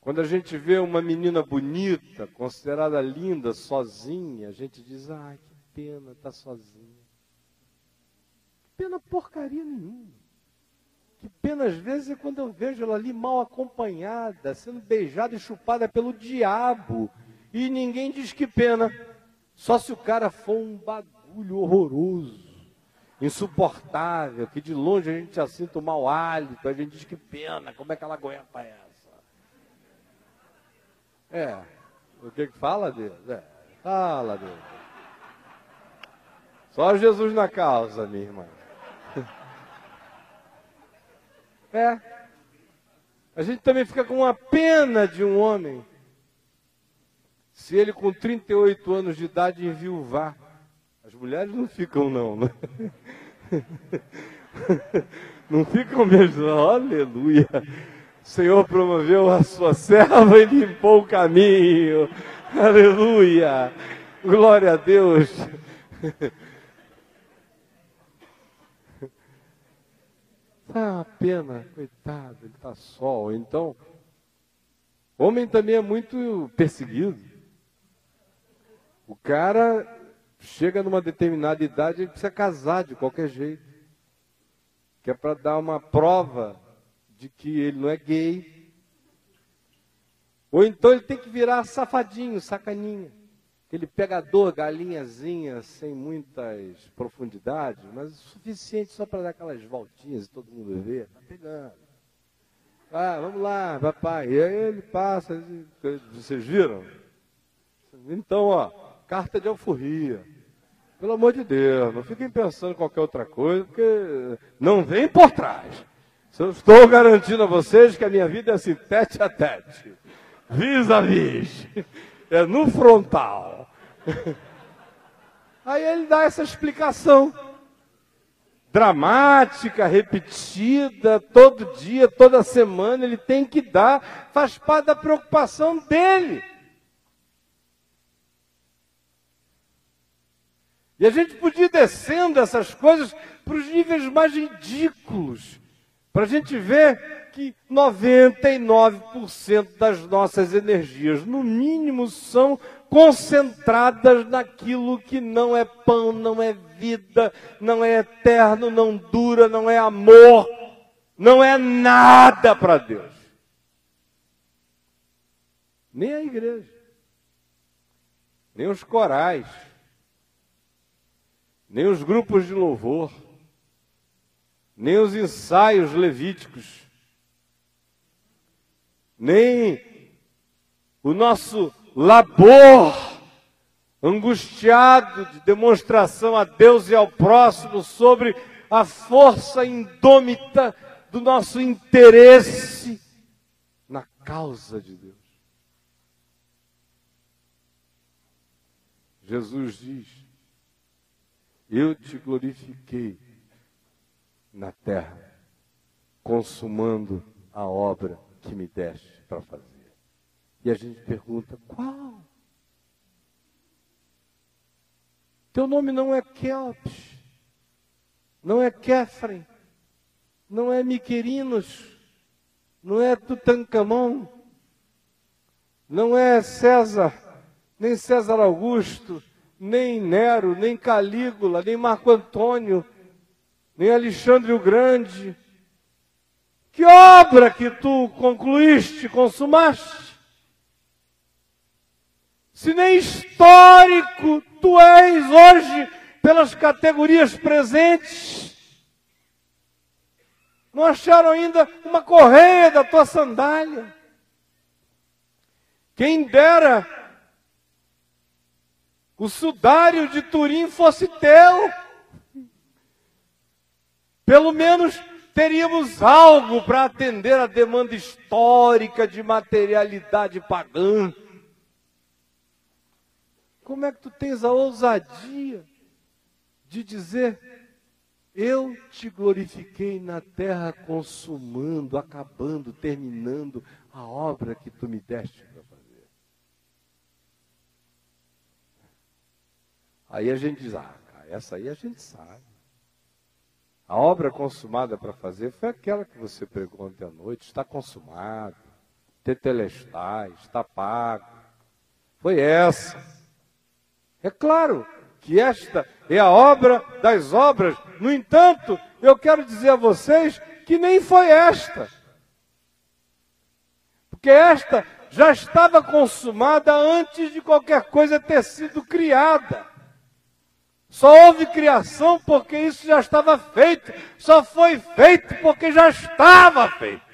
Quando a gente vê uma menina bonita, considerada linda, sozinha, a gente diz: ai, que pena, está sozinha. Que pena porcaria nenhuma. Que pena às vezes é quando eu vejo ela ali mal acompanhada, sendo beijada e chupada pelo diabo. E ninguém diz que pena. Só se o cara for um bagulho horroroso, insuportável, que de longe a gente já sinta o mau hálito, a gente diz que pena, como é que ela aguenta essa? É, o que que fala Deus? É, fala Deus. Só Jesus na causa, minha irmã. É. A gente também fica com uma pena de um homem se ele com 38 anos de idade enviuvar, as mulheres não ficam não, né? Não ficam mesmo, aleluia. O Senhor promoveu a sua serva e limpou o caminho. Aleluia. Glória a Deus. Uma pena, coitado, ele está só. Então, homem também é muito perseguido. O cara chega numa determinada idade e precisa casar de qualquer jeito. Que é para dar uma prova de que ele não é gay. Ou então ele tem que virar safadinho, sacaninha. Aquele pegador, galinhazinha, sem muitas profundidades, mas suficiente só para dar aquelas voltinhas e todo mundo ver. Tá pegando. Ah, vamos lá, papai. E aí ele passa. Vocês viram? Então, ó, carta de alforria. Pelo amor de Deus, não fiquem pensando em qualquer outra coisa, porque não vem por trás. Eu estou garantindo a vocês que a minha vida é assim, tete a tete, vis a vis, é no frontal. Aí ele dá essa explicação dramática, repetida, todo dia, toda semana, ele tem que dar, faz parte da preocupação dele. E a gente podia ir descendo essas coisas para os níveis mais ridículos, para a gente ver que 99% das nossas energias, no mínimo, são concentradas naquilo que não é pão, não é vida, não é eterno, não dura, não é amor, não é nada para Deus. Nem a igreja, nem os corais, nem os grupos de louvor, nem os ensaios levíticos, nem o nosso labor angustiado de demonstração a Deus e ao próximo sobre a força indômita do nosso interesse na causa de Deus. Jesus diz: Eu te glorifiquei na terra, consumando a obra que me deste para fazer. E a gente pergunta: qual? Teu nome não é Kelps, não é Kefren, não é Miquerinos, não é Tutankhamon, não é César, nem César Augusto, nem Nero, nem Calígula, nem Marco Antônio, nem Alexandre o Grande. Que obra que tu concluíste, consumaste? Se nem histórico tu és hoje pelas categorias presentes. Não acharam ainda uma correia da tua sandália. Quem dera o sudário de Turim fosse teu. Pelo menos teríamos algo para atender a demanda histórica de materialidade pagã. Como é que tu tens a ousadia de dizer eu te glorifiquei na terra, consumando, acabando, terminando a obra que tu me deste para fazer. Aí a gente diz, ah, cara, essa aí a gente sabe. A obra consumada para fazer foi aquela que você pregou ontem à noite, está consumado, tetelestai, está pago. Foi essa. É claro, que esta é a obra das obras. No entanto, eu quero dizer a vocês que nem foi esta. Porque esta já estava consumada antes de qualquer coisa ter sido criada. Só houve criação porque isso já estava feito. Só foi feito porque já estava feito.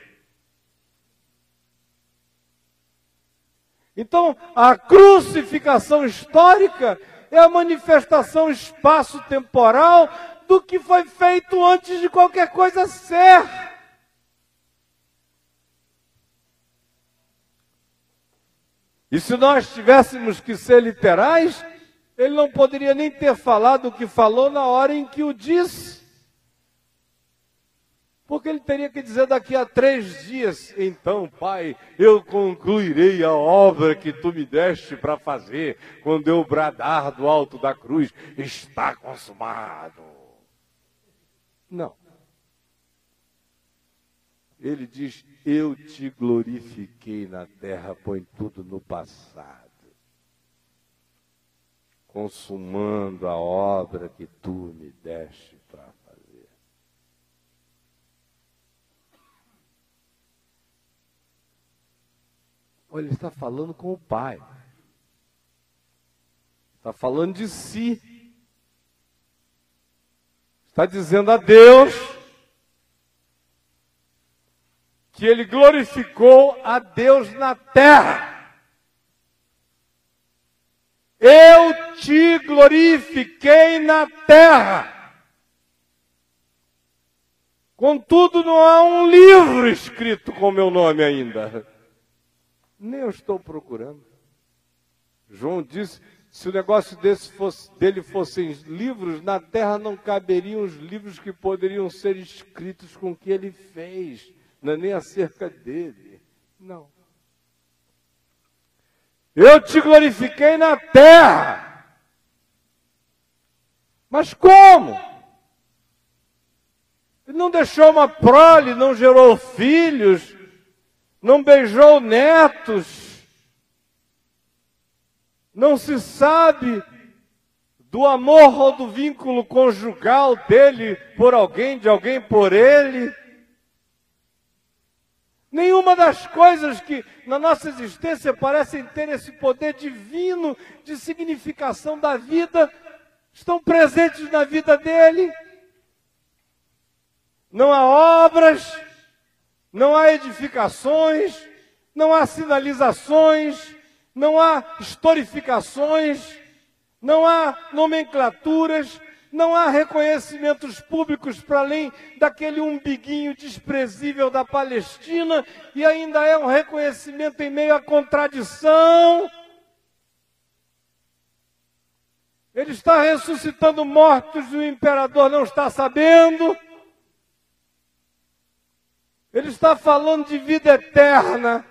Então, a crucificação histórica é a manifestação espaço-temporal do que foi feito antes de qualquer coisa ser. E se nós tivéssemos que ser literais, ele não poderia nem ter falado o que falou na hora em que o disse. Porque ele teria que dizer daqui a três dias: Então, Pai, eu concluirei a obra que tu me deste para fazer, quando eu bradar do alto da cruz: Está consumado. Não. Ele diz: Eu te glorifiquei na terra, põe tudo no passado, consumando a obra que tu me deste para Olha, ele está falando com o Pai. Está falando de si. Está dizendo a Deus que ele glorificou a Deus na terra. Eu te glorifiquei na terra. Contudo, não há um livro escrito com meu nome ainda. Nem eu estou procurando. João disse: se o negócio fosse, dele fossem livros, na terra não caberiam os livros que poderiam ser escritos com o que ele fez, não é nem acerca dele. Não. Eu te glorifiquei na terra. Mas como? Ele não deixou uma prole, não gerou filhos, não beijou netos, não se sabe do amor ou do vínculo conjugal dele por alguém, de alguém por ele. Nenhuma das coisas que na nossa existência parecem ter esse poder divino de significação da vida estão presentes na vida dele. Não há obras, não há edificações, não há sinalizações, não há historificações, não há nomenclaturas, não há reconhecimentos públicos para além daquele umbiguinho desprezível da Palestina, e ainda é um reconhecimento em meio à contradição. Ele está ressuscitando mortos e o imperador não está sabendo. Ele está falando de vida eterna.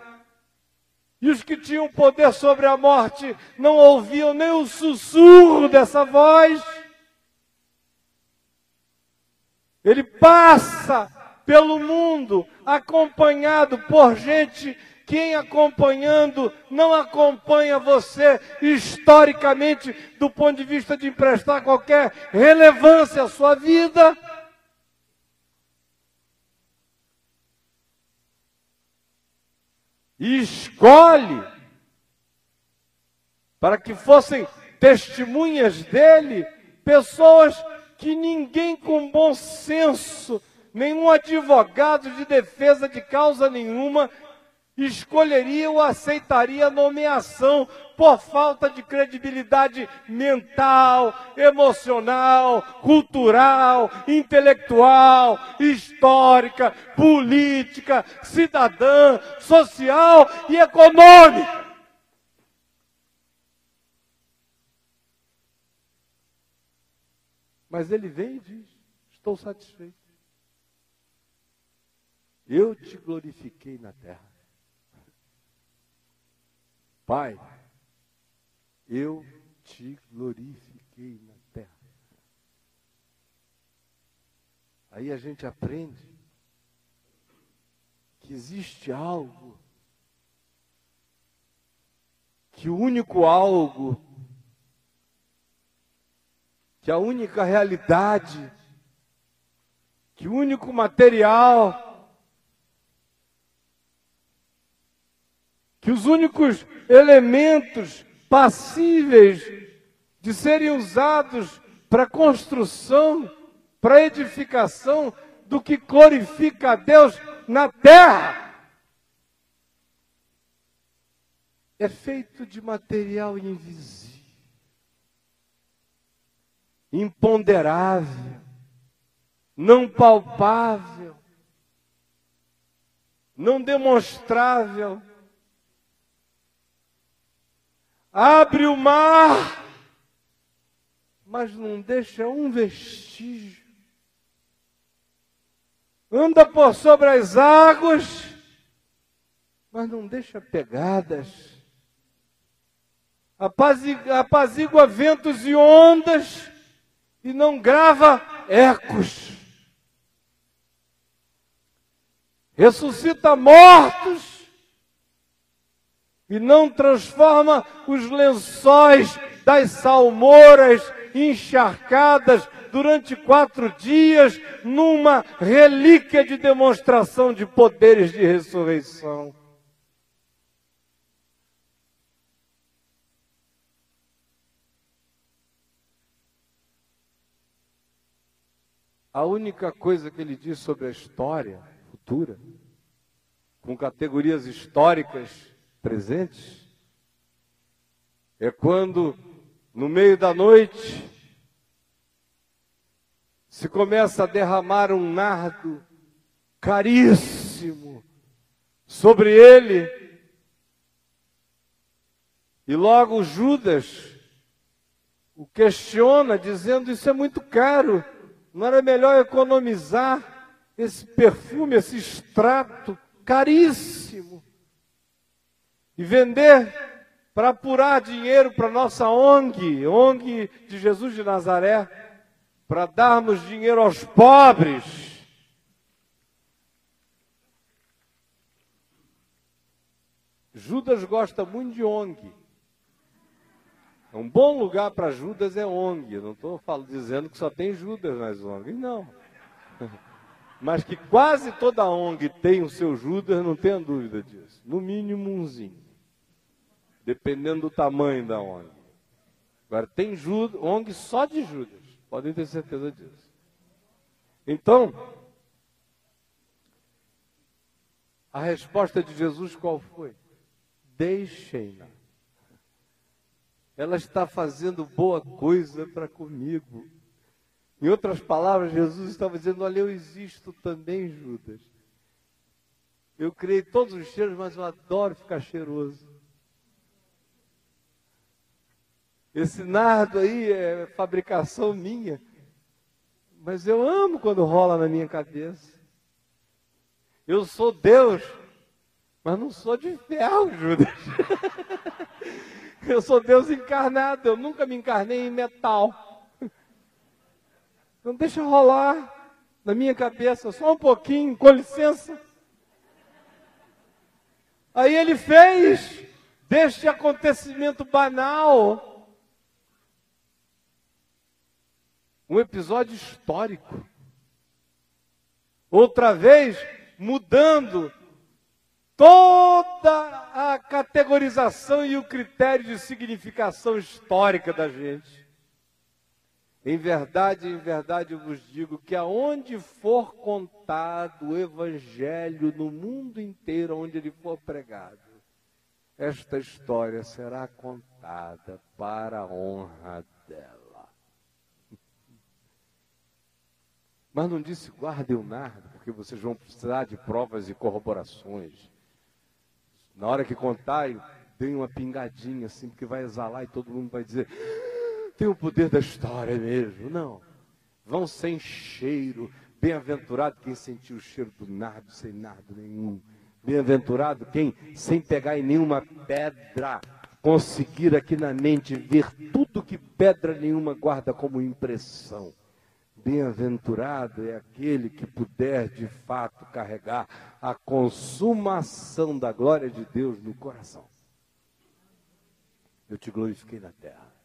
E os que tinham poder sobre a morte não ouviam nem o sussurro dessa voz. Ele passa pelo mundo acompanhado por gente quem acompanhando não acompanha você historicamente do ponto de vista de emprestar qualquer relevância à sua vida. E escolhe para que fossem testemunhas dele pessoas que ninguém com bom senso, nenhum advogado de defesa de causa nenhuma, escolheria ou aceitaria a nomeação por falta de credibilidade mental, emocional, cultural, intelectual, histórica, política, cidadã, social e econômica. Mas ele vem e diz: Estou satisfeito. Eu te glorifiquei na terra. Pai, eu te glorifiquei na terra. Aí a gente aprende que existe algo, que o único algo que a única realidade, que o único material, que os únicos elementos passíveis de serem usados para construção, para edificação do que glorifica a Deus na terra. É feito de material invisível imponderável, não palpável, não demonstrável. Abre o mar, mas não deixa um vestígio. Anda por sobre as águas, mas não deixa pegadas. Apazigua, ventos e ondas, e não grava ecos. Ressuscita mortos e não transforma os lençóis das salmouras encharcadas durante quatro dias numa relíquia de demonstração de poderes de ressurreição. A única coisa que ele diz sobre a história futura, com categorias históricas presentes, é quando, no meio da noite, se começa a derramar um nardo caríssimo sobre ele, e logo Judas o questiona, dizendo: Isso é muito caro. Não era melhor economizar esse perfume, esse extrato caríssimo e vender para apurar dinheiro para nossa ONG, ONG de Jesus de Nazaré, para darmos dinheiro aos pobres. Judas gosta muito de ONG. Um bom lugar para Judas é ONG. Eu não estou dizendo que só tem Judas nas ONGs, não. Mas que quase toda ONG tem o seu Judas, não tenha dúvida disso. No mínimo umzinho. Dependendo do tamanho da ONG. Agora, tem Judas, ONG só de Judas. Podem ter certeza disso. Então, a resposta de Jesus qual foi? Deixem-na. Ela está fazendo boa coisa para comigo. Em outras palavras, Jesus estava dizendo: Olha, eu existo também, Judas. Eu criei todos os cheiros, mas eu adoro ficar cheiroso. Esse nardo aí é fabricação minha. Mas eu amo quando rola na minha cabeça. Eu sou Deus, mas não sou de ferro, Judas. eu sou Deus encarnado, eu nunca me encarnei em metal. Então deixa rolar na minha cabeça, só um pouquinho, com licença. Aí ele fez deste acontecimento banal um episódio histórico. Outra vez, mudando toda a categorização e o critério de significação histórica da gente. Em verdade, em verdade eu vos digo que aonde for contado o evangelho no mundo inteiro, onde ele for pregado, esta história será contada para a honra dela. Mas não disse guardem o nardo, porque vocês vão precisar de provas e corroborações. Na hora que contar, deem uma pingadinha assim, porque vai exalar e todo mundo vai dizer tem o poder da história mesmo. Não. Vão sem cheiro. Bem-aventurado quem sentiu o cheiro do nardo sem nardo nenhum. Bem-aventurado quem, sem pegar em nenhuma pedra, conseguir aqui na mente ver tudo que pedra nenhuma guarda como impressão. Bem-aventurado é aquele que puder de fato carregar a consumação da glória de Deus no coração. Eu te glorifiquei na terra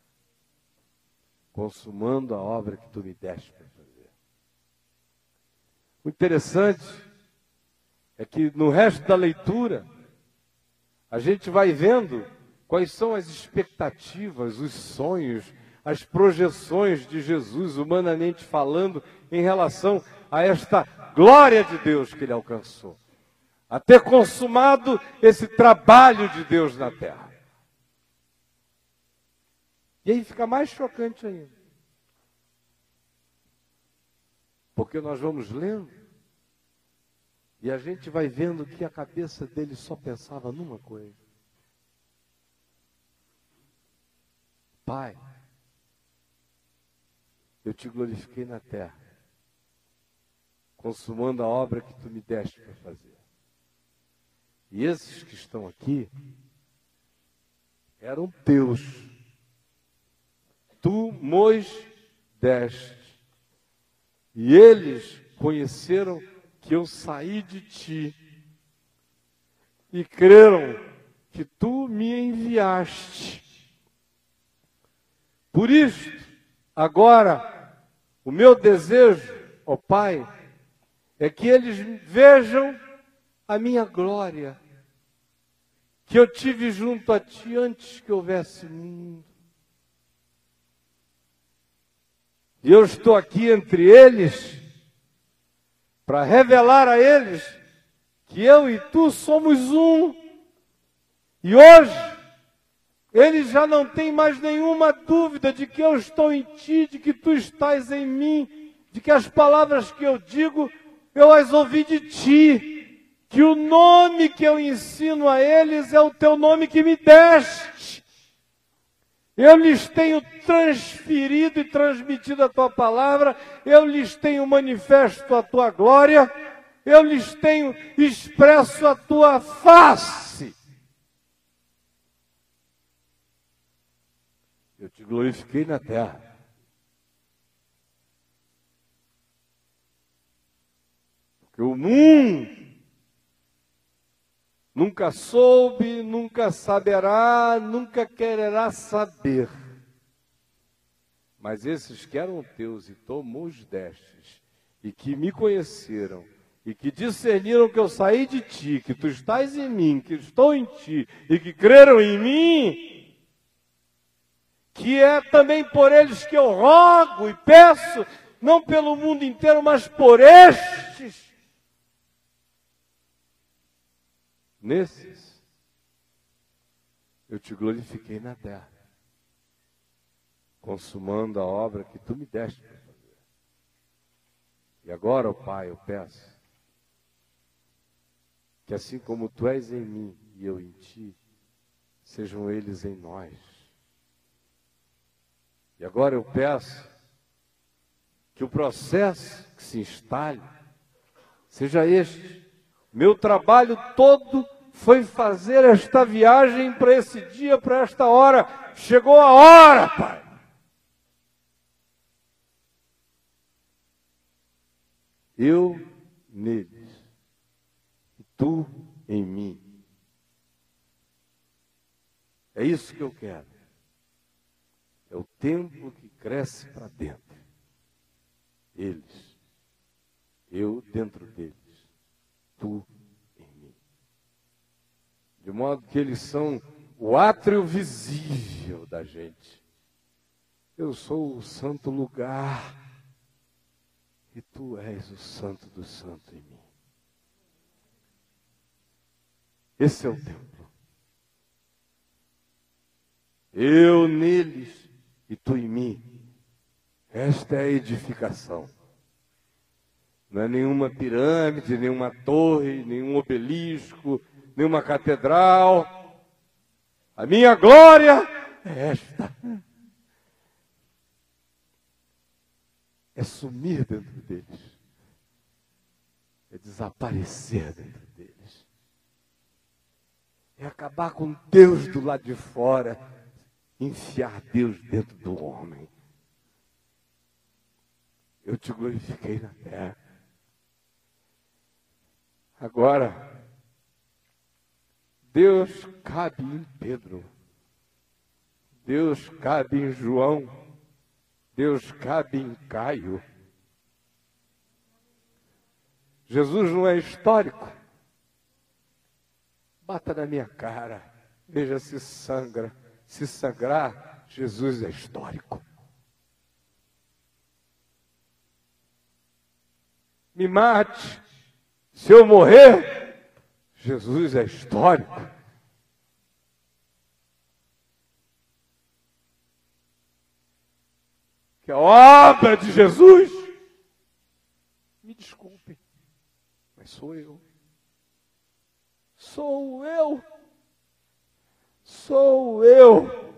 consumando a obra que tu me deste para fazer. O interessante é que no resto da leitura, a gente vai vendo quais são as expectativas, os sonhos, as projeções de Jesus, humanamente falando, em relação a esta glória de Deus que ele alcançou. A ter consumado esse trabalho de Deus na terra. E aí fica mais chocante ainda. Porque nós vamos lendo e a gente vai vendo que a cabeça dele só pensava numa coisa. Pai, eu te glorifiquei na terra, consumando a obra que tu me deste para fazer. E esses que estão aqui eram teus tu mos deste. E eles conheceram que eu saí de ti e creram que tu me enviaste. Por isto, agora, o meu desejo, ó Pai, é que eles vejam a minha glória, que eu tive junto a ti antes que houvesse mundo. E eu estou aqui entre eles para revelar a eles que eu e tu somos um. E hoje, eles já não têm mais nenhuma dúvida de que eu estou em ti, de que tu estás em mim, de que as palavras que eu digo, eu as ouvi de ti, que o nome que eu ensino a eles é o teu nome que me deste. Eu lhes tenho transferido e transmitido a tua palavra, eu lhes tenho manifesto a tua glória, eu lhes tenho expresso a tua face. Eu te glorifiquei na terra. Porque o mundo Nunca soube, nunca saberá, nunca quererá saber. Mas esses que eram teus e tomou os destes, e que me conheceram, e que discerniram que eu saí de ti, que tu estás em mim, que estou em ti, e que creram em mim, que é também por eles que eu rogo e peço, não pelo mundo inteiro, mas por estes. Nesses, eu te glorifiquei na terra, consumando a obra que tu me deste para fazer. E agora, ó Pai, eu peço que assim como tu és em mim e eu em ti, sejam eles em nós. E agora eu peço que o processo que se instale seja este meu trabalho todo foi fazer esta viagem para esse dia, para esta hora. Chegou a hora, Pai. Eu neles tu em mim. É isso que eu quero. É o templo que cresce para dentro. Eles. Eu dentro deles tu em mim. De modo que eles são o átrio visível da gente. Eu sou o santo lugar e tu és o santo do santo em mim. Esse é o templo. Eu neles e tu em mim. Esta é a edificação. Não é nenhuma pirâmide, nenhuma torre, nenhum obelisco, nenhuma catedral. A minha glória é esta. É sumir dentro deles. É desaparecer dentro deles. É acabar com Deus do lado de fora, enfiar Deus dentro do homem. Eu te glorifiquei na terra. Agora, Deus cabe em Pedro, Deus cabe em João, Deus cabe em Caio. Jesus não é histórico. Bata na minha cara, veja se sangra. Se sangrar, Jesus é histórico. Me mate, se eu morrer, Jesus é histórico. Que a obra de Jesus, me desculpe, mas sou eu. Sou eu. Sou eu.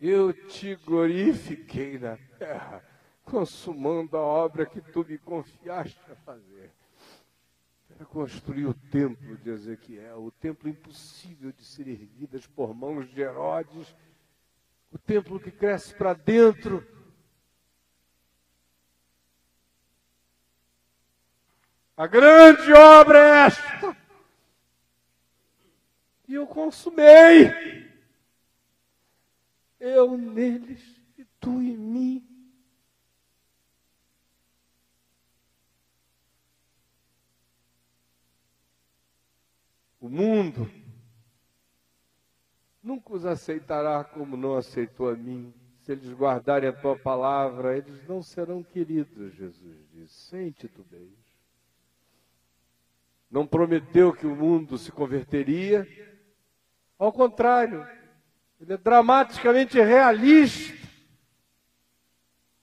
Eu te glorifiquei na terra consumando a obra que tu me confiaste a fazer. Era construir o templo de Ezequiel, o templo impossível de ser erguidas por mãos de Herodes, o templo que cresce para dentro. A grande obra é esta. E eu consumei. Eu neles e tu em mim. O mundo nunca os aceitará como não aceitou a mim. Se eles guardarem a tua palavra, eles não serão queridos, Jesus diz, sem titubeio. Não prometeu que o mundo se converteria. Ao contrário, ele é dramaticamente realista.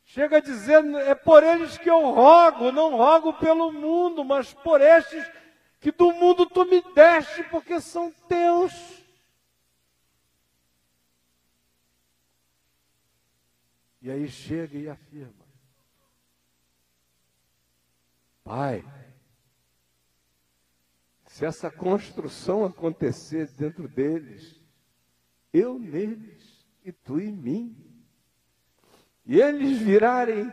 Chega dizendo: é por eles que eu rogo, não rogo pelo mundo, mas por estes que do mundo tu me deste, porque são teus. E aí chega e afirma: Pai, se essa construção acontecer dentro deles, eu neles e tu em mim, e eles virarem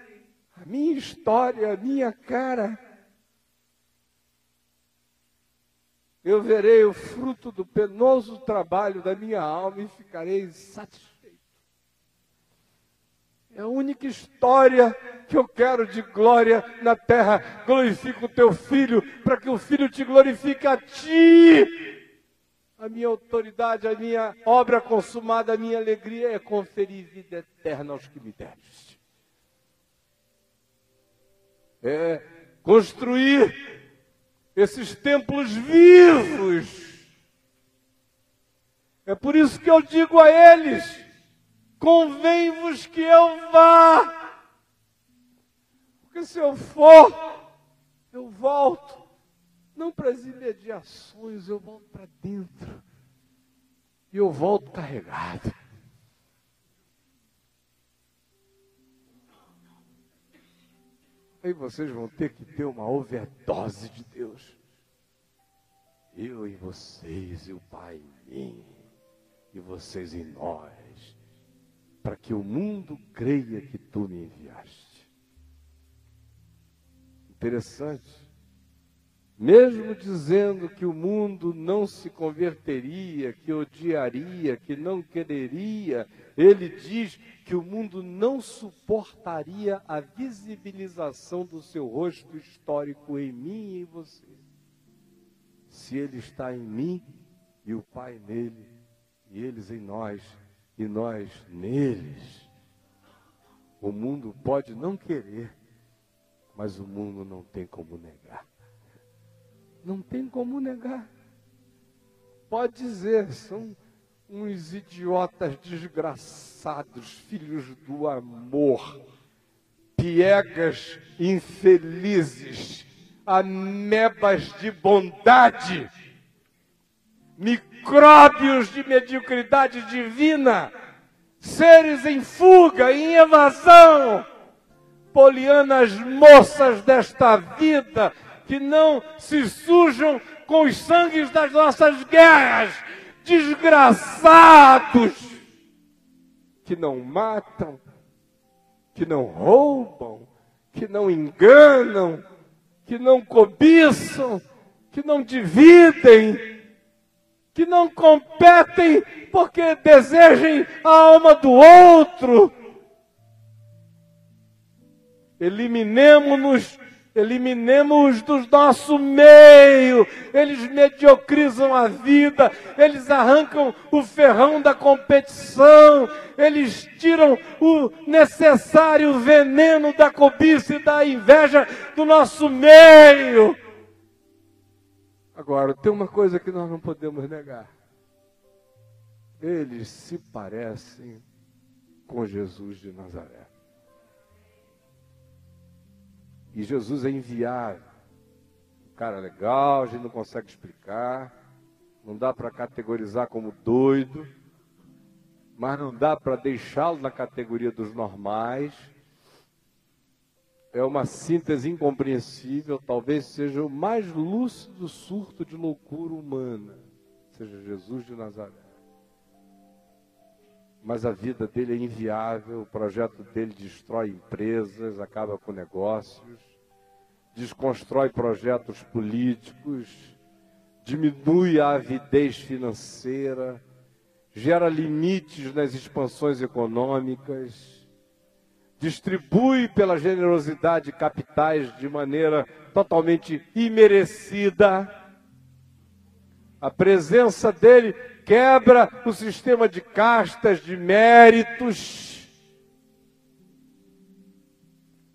a minha história, a minha cara, eu verei o fruto do penoso trabalho da minha alma e ficarei satisfeito. É a única história que eu quero de glória na terra. Glorifica o teu filho, para que o filho te glorifique a ti. A minha autoridade, a minha obra consumada, a minha alegria é conferir vida eterna aos que me deres. É construir esses templos vivos. É por isso que eu digo a eles: convém-vos que eu vá. Porque se eu for, eu volto. Não para as imediações, eu volto para dentro. E eu volto carregado. Aí vocês vão ter que ter uma overdose de Deus. Eu e vocês, e o Pai em mim, e vocês em nós, para que o mundo creia que tu me enviaste. Interessante. Mesmo dizendo que o mundo não se converteria, que odiaria, que não quereria, ele diz que o mundo não suportaria a visibilização do seu rosto histórico em mim e em você. Se ele está em mim e o Pai nele, e eles em nós, e nós neles. O mundo pode não querer, mas o mundo não tem como negar. Não tem como negar. Pode dizer, são uns idiotas desgraçados, filhos do amor, piegas infelizes, amebas de bondade, micróbios de mediocridade divina, seres em fuga, em evasão, polianas moças desta vida, que não se sujam com os sangues das nossas guerras, desgraçados que não matam, que não roubam, que não enganam, que não cobiçam, que não dividem, que não competem porque desejem a alma do outro. Eliminemos-nos Eliminemos do nosso meio. Eles mediocrizam a vida, eles arrancam o ferrão da competição, eles tiram o necessário veneno da cobiça e da inveja do nosso meio. Agora, tem uma coisa que nós não podemos negar. Eles se parecem com Jesus de Nazaré. E Jesus é enviado. Um cara legal, a gente não consegue explicar. Não dá para categorizar como doido. Mas não dá para deixá-lo na categoria dos normais. É uma síntese incompreensível, talvez seja o mais lúcido surto de loucura humana. Seja Jesus de Nazaré mas a vida dele é inviável, o projeto dele destrói empresas, acaba com negócios, desconstrói projetos políticos, diminui a avidez financeira, gera limites nas expansões econômicas, distribui pela generosidade capitais de maneira totalmente imerecida. A presença dele quebra o sistema de castas, de méritos,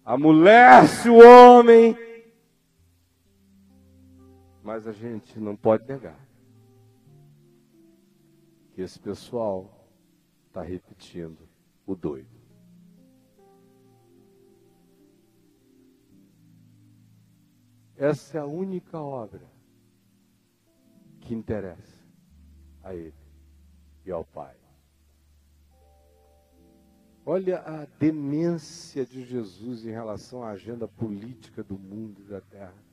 amolece o homem. Mas a gente não pode negar que esse pessoal está repetindo o doido. Essa é a única obra que interessa a Ele e ao Pai. Olha a demência de Jesus em relação à agenda política do mundo e da terra.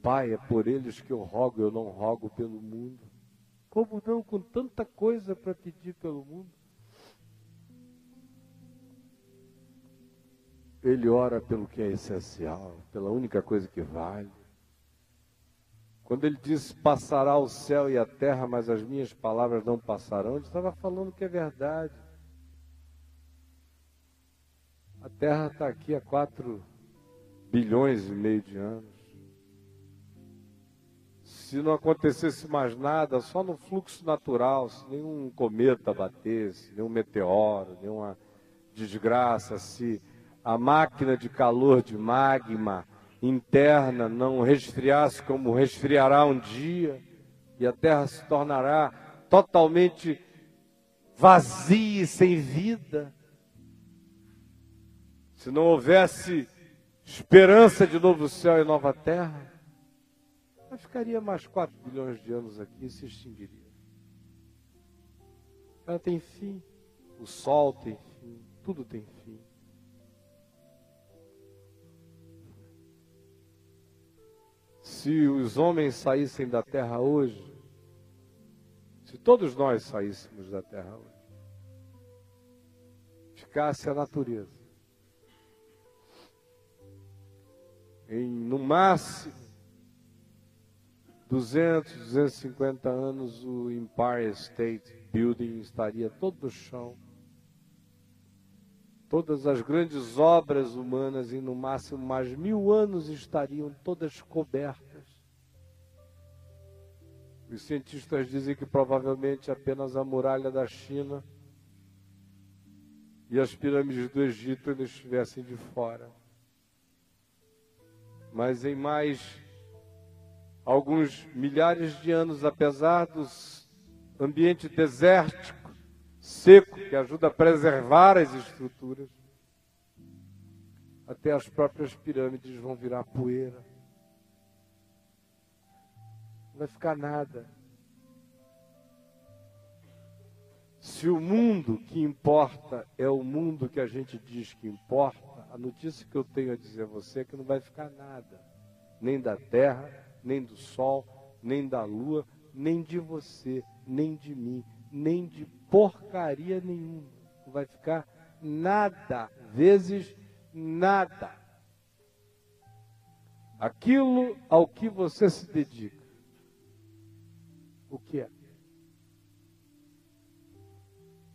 Pai, é por eles que eu rogo, eu não rogo pelo mundo. Como não, com tanta coisa para pedir pelo mundo? Ele ora pelo que é essencial, pela única coisa que vale Quando ele disse passará o céu e a terra, mas as minhas palavras não passarão, ele estava falando que é verdade. A terra está aqui há quatro bilhões e meio de anos. Se não acontecesse mais nada, só no fluxo natural, se nenhum cometa batesse, nenhum meteoro, nenhuma desgraça, se a máquina de calor de magma interna não resfriasse como resfriará um dia, e a terra se tornará totalmente vazia e sem vida. Se não houvesse esperança de novo céu e nova terra, ela ficaria mais 4 bilhões de anos aqui e se extinguiria. Ela tem fim, o sol tem fim, tudo tem fim. Se os homens saíssem da terra hoje, se todos nós saíssemos da terra hoje, ficasse a natureza em no máximo 200, 250 anos o Empire State Building estaria todo no chão. Todas as grandes obras humanas em no máximo mais mil anos estariam todas cobertas. Os cientistas dizem que provavelmente apenas a muralha da China e as pirâmides do Egito ainda estivessem de fora mas em mais alguns milhares de anos, apesar do ambiente desértico, seco, que ajuda a preservar as estruturas, até as próprias pirâmides vão virar poeira. Não vai ficar nada. Se o mundo que importa é o mundo que a gente diz que importa, a notícia que eu tenho a dizer a você é que não vai ficar nada, nem da terra, nem do sol, nem da lua, nem de você, nem de mim, nem de porcaria nenhuma. Não vai ficar nada, vezes nada. Aquilo ao que você se dedica. O que é?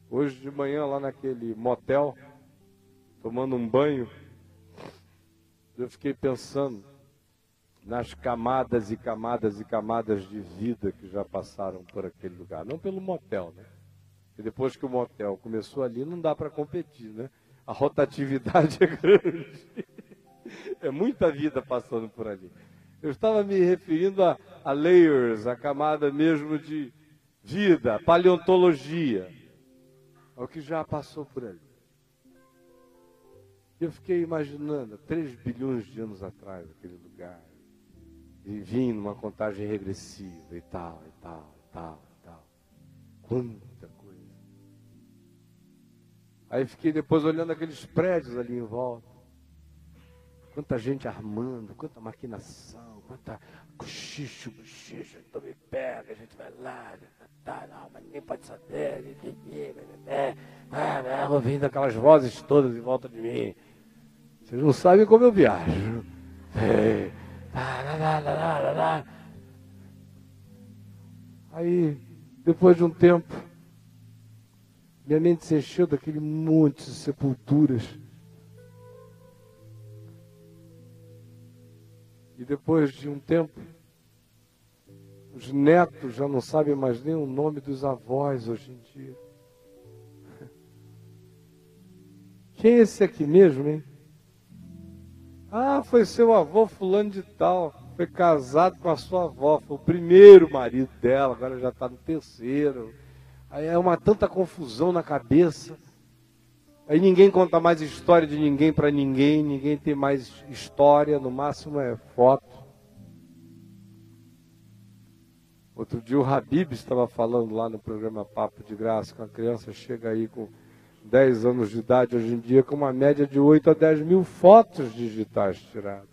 Hoje de manhã, lá naquele motel, tomando um banho, eu fiquei pensando nas camadas e camadas e camadas de vida que já passaram por aquele lugar. Não pelo motel, né? Depois que o motel começou ali, não dá para competir, né? A rotatividade é grande. É muita vida passando por ali. Eu estava me referindo a, a layers, a camada mesmo de vida, paleontologia ao que já passou por ali. Eu fiquei imaginando, 3 bilhões de anos atrás, aquele lugar, e vim numa contagem regressiva e tal, e tal, e tal, e tal. Quanta coisa. Aí fiquei depois olhando aqueles prédios ali em volta. Quanta gente armando, quanta maquinação, quanta cochicho, cochicho, então me pega, a gente vai lá, tá, não, mas ninguém pode saber, ouvindo aquelas vozes todas em volta de mim. Vocês não sabem como eu viajo. Aí, depois de um tempo, minha mente se encheu daquele monte de sepulturas. E depois de um tempo, os netos já não sabem mais nem o nome dos avós hoje em dia. Quem é esse aqui mesmo, hein? Ah, foi seu avô fulano de tal. Foi casado com a sua avó. Foi o primeiro marido dela, agora já está no terceiro. Aí é uma tanta confusão na cabeça. Aí ninguém conta mais história de ninguém para ninguém, ninguém tem mais história, no máximo é foto. Outro dia o Habib estava falando lá no programa Papo de Graça, que a criança chega aí com 10 anos de idade hoje em dia, com uma média de 8 a 10 mil fotos digitais tiradas.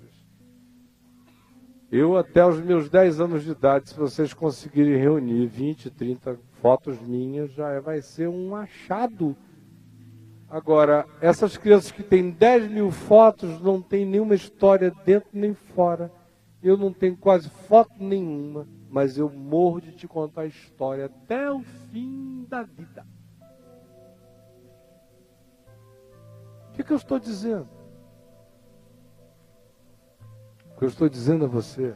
Eu, até os meus 10 anos de idade, se vocês conseguirem reunir 20, 30 fotos minhas, já vai ser um achado. Agora, essas crianças que têm 10 mil fotos não têm nenhuma história dentro nem fora Eu não tenho quase foto nenhuma, mas eu morro de te contar a história até o fim da vida. O que, que eu estou dizendo? O que eu estou dizendo a você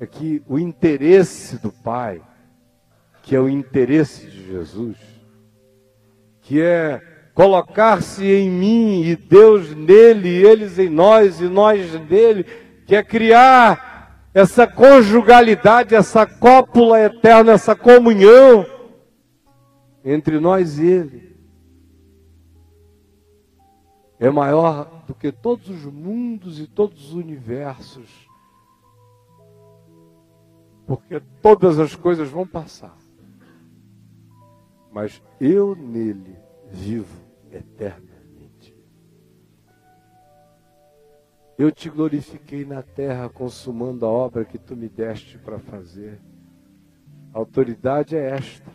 é que o interesse do Pai, que é o interesse de Jesus, que é colocar-se em mim e Deus nele, e eles em nós e nós nele, que é criar essa conjugalidade, essa cópula eterna, essa comunhão entre nós e ele. É maior do que todos os mundos e todos os universos. Porque todas as coisas vão passar. Mas eu nele vivo eternamente. Eu te glorifiquei na terra, consumando a obra que tu me deste para fazer. A autoridade é esta: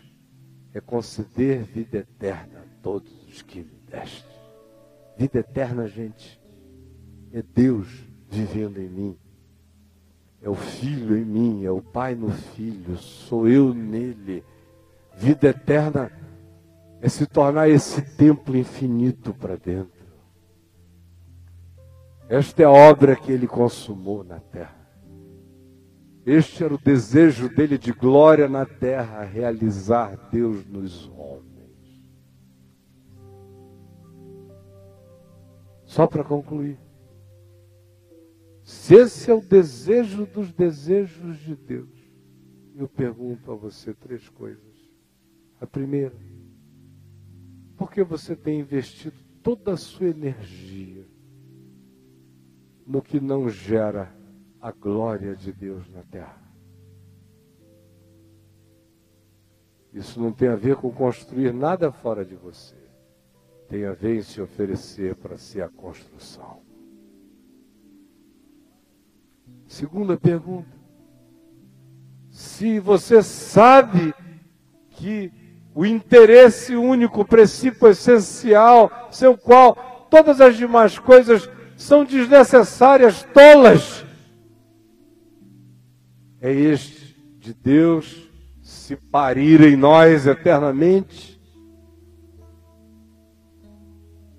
é conceder vida eterna a todos os que me deste. Vida eterna, gente, é Deus vivendo em mim. É o Filho em mim, é o Pai no Filho, sou eu nele. Vida eterna é se tornar esse templo infinito para dentro. Esta é a obra que ele consumou na terra. Este era o desejo dele de glória na terra, realizar Deus nos homens. Só para concluir. Se esse é o desejo dos desejos de Deus, eu pergunto a você três coisas. A primeira, por que você tem investido toda a sua energia no que não gera a glória de Deus na terra? Isso não tem a ver com construir nada fora de você. Tem a ver em se oferecer para ser a construção. Segunda pergunta. Se você sabe que o interesse único, o princípio essencial, sem o qual todas as demais coisas são desnecessárias, tolas. É este de Deus se parir em nós eternamente.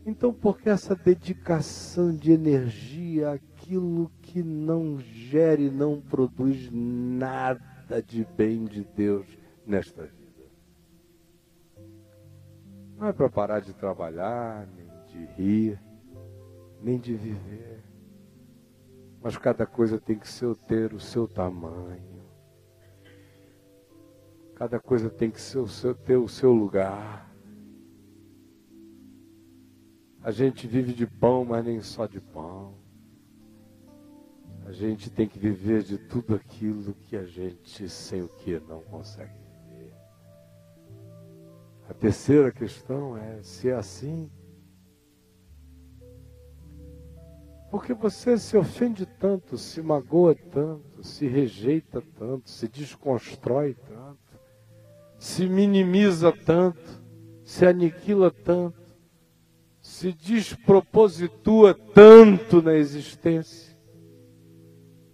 Então, por que essa dedicação de energia àquilo que não gere, e não produz nada de bem de Deus nesta vida? Não é para parar de trabalhar, nem de rir, nem de viver. Mas cada coisa tem que ser, ter o seu tamanho. Cada coisa tem que ser ter o seu lugar. A gente vive de pão, mas nem só de pão. A gente tem que viver de tudo aquilo que a gente, sem o que, não consegue. A terceira questão é se é assim. Porque você se ofende tanto, se magoa tanto, se rejeita tanto, se desconstrói tanto, se minimiza tanto, se aniquila tanto, se despropositua tanto na existência,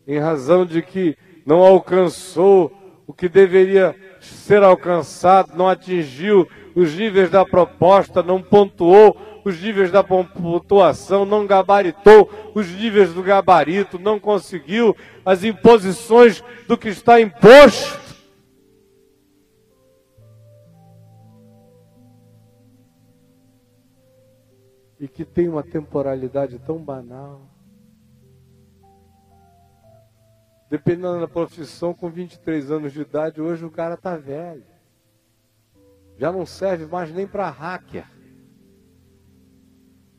em razão de que não alcançou o que deveria ser alcançado, não atingiu os níveis da proposta, não pontuou os níveis da pontuação, não gabaritou os níveis do gabarito, não conseguiu as imposições do que está imposto. E que tem uma temporalidade tão banal. Dependendo da profissão, com 23 anos de idade, hoje o cara está velho já não serve mais nem para hacker.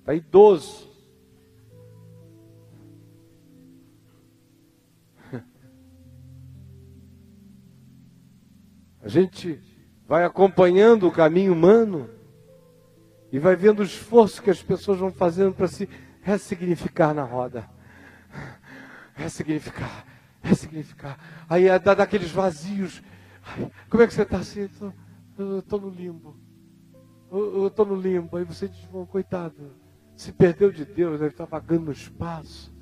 Está idoso. A gente vai acompanhando o caminho humano e vai vendo o esforço que as pessoas vão fazendo para se ressignificar na roda. Ressignificar, ressignificar. Aí é dá daqueles vazios. Como é que você está assim? Eu estou no limbo. Eu estou no limbo. Aí você diz, bom, coitado, Se perdeu de Deus, deve estar vagando no espaço.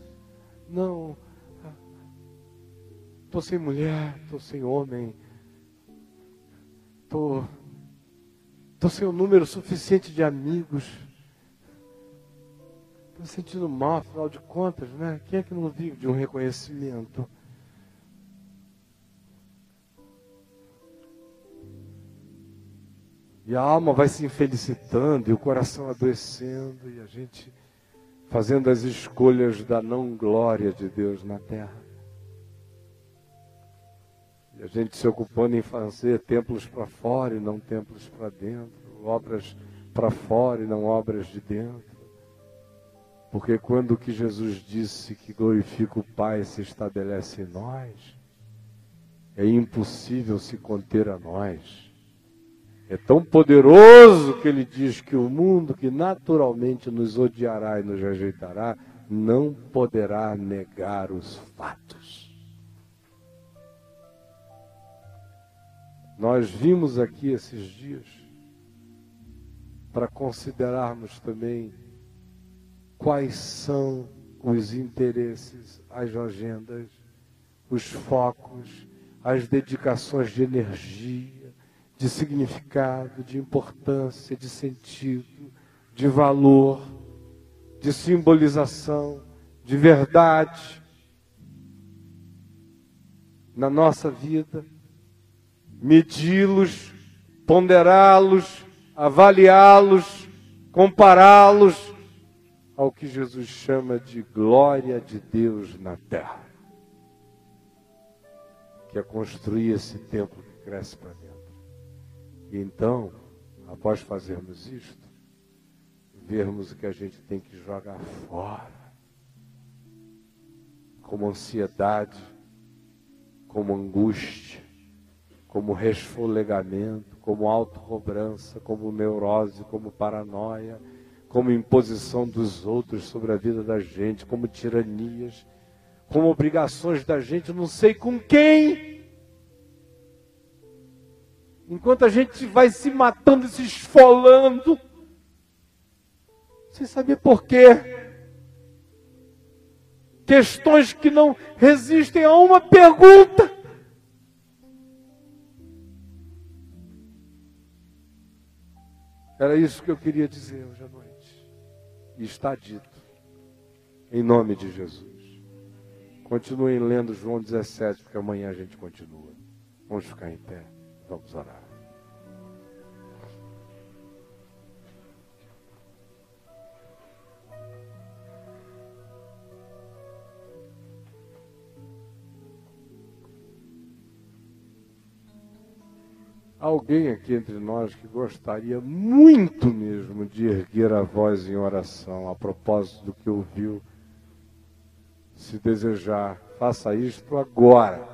Não. Estou sem mulher, estou sem homem. Estou. Estou sem um número suficiente de amigos. Estou sentindo mal, afinal de contas, né? Quem é que não vive de um reconhecimento? E a alma vai se infelicitando, e o coração adoecendo, e a gente fazendo as escolhas da não glória de Deus na terra. E a gente se ocupando em fazer templos para fora e não templos para dentro, obras para fora e não obras de dentro. Porque quando que Jesus disse que glorifica o Pai se estabelece em nós, é impossível se conter a nós. É tão poderoso que ele diz que o mundo que naturalmente nos odiará e nos rejeitará não poderá negar os fatos. Nós vimos aqui esses dias para considerarmos também quais são os interesses, as agendas, os focos, as dedicações de energia, de significado, de importância, de sentido, de valor, de simbolização, de verdade na nossa vida, medi-los, ponderá-los, avaliá-los, compará-los ao que Jesus chama de glória de Deus na terra. Que é construir esse templo que cresce para dentro. E então, após fazermos isto, vermos o que a gente tem que jogar fora, como ansiedade, como angústia, como resfolegamento, como autocobrança, como neurose, como paranoia como imposição dos outros sobre a vida da gente, como tiranias, como obrigações da gente, não sei com quem. Enquanto a gente vai se matando e se esfolando, sem saber por quê. Questões que não resistem a uma pergunta. Era isso que eu queria dizer hoje à noite. E está dito, em nome de Jesus. Continuem lendo João 17, porque amanhã a gente continua. Vamos ficar em pé, vamos orar. alguém aqui entre nós que gostaria muito mesmo de erguer a voz em oração a propósito do que ouviu, se desejar, faça isto agora.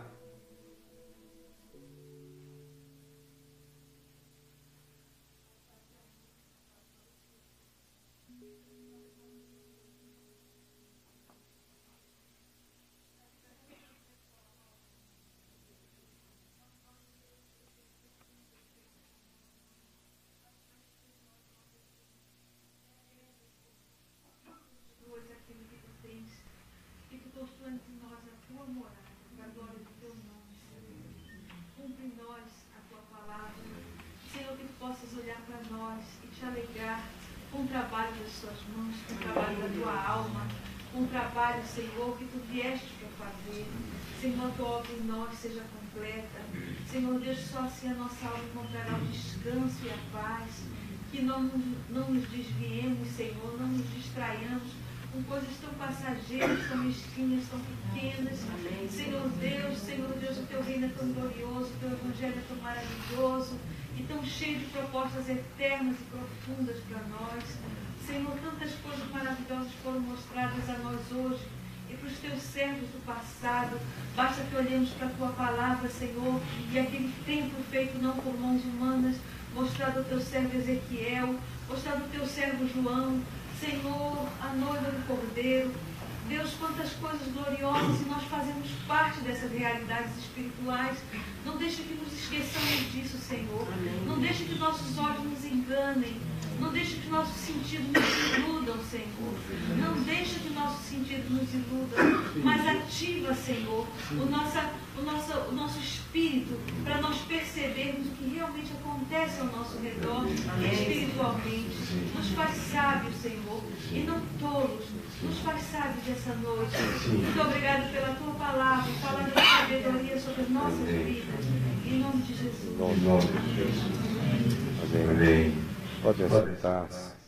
Assim a nossa alma encontrará o descanso e a paz. Que não, não nos desviemos, Senhor, não nos distraiamos com coisas tão passageiras, tão mesquinhas, tão pequenas. Amém. Senhor Deus, Senhor Deus, o teu reino é tão glorioso, o teu evangelho é tão maravilhoso e tão cheio de propostas eternas e profundas para nós. Senhor, tantas coisas maravilhosas foram mostradas a nós hoje para os teus servos do passado. Basta que olhemos para a tua palavra, Senhor, e aquele templo feito não por mãos humanas, mostrado ao teu servo Ezequiel, mostrado ao teu servo João, Senhor, a noiva do Cordeiro, Deus, quantas coisas gloriosas e nós fazemos parte dessas realidades espirituais. Não deixa que nos esqueçamos disso, Senhor. Não deixa que nossos olhos nos enganem. Não deixa que nossos sentidos nos iludam, Senhor. Não deixa que nossos sentidos nos iludam. Mas ativa, Senhor, o, nossa, o, nosso, o nosso espírito para nós percebermos o que realmente acontece ao nosso redor espiritualmente. Nos faz sábios, Senhor, e não tolos. Nos faz sábios essa noite. Muito obrigado pela tua palavra, palavra de sabedoria sobre as nossas vidas. Em nome de Jesus. Amém. Amém. Pode sentar-se.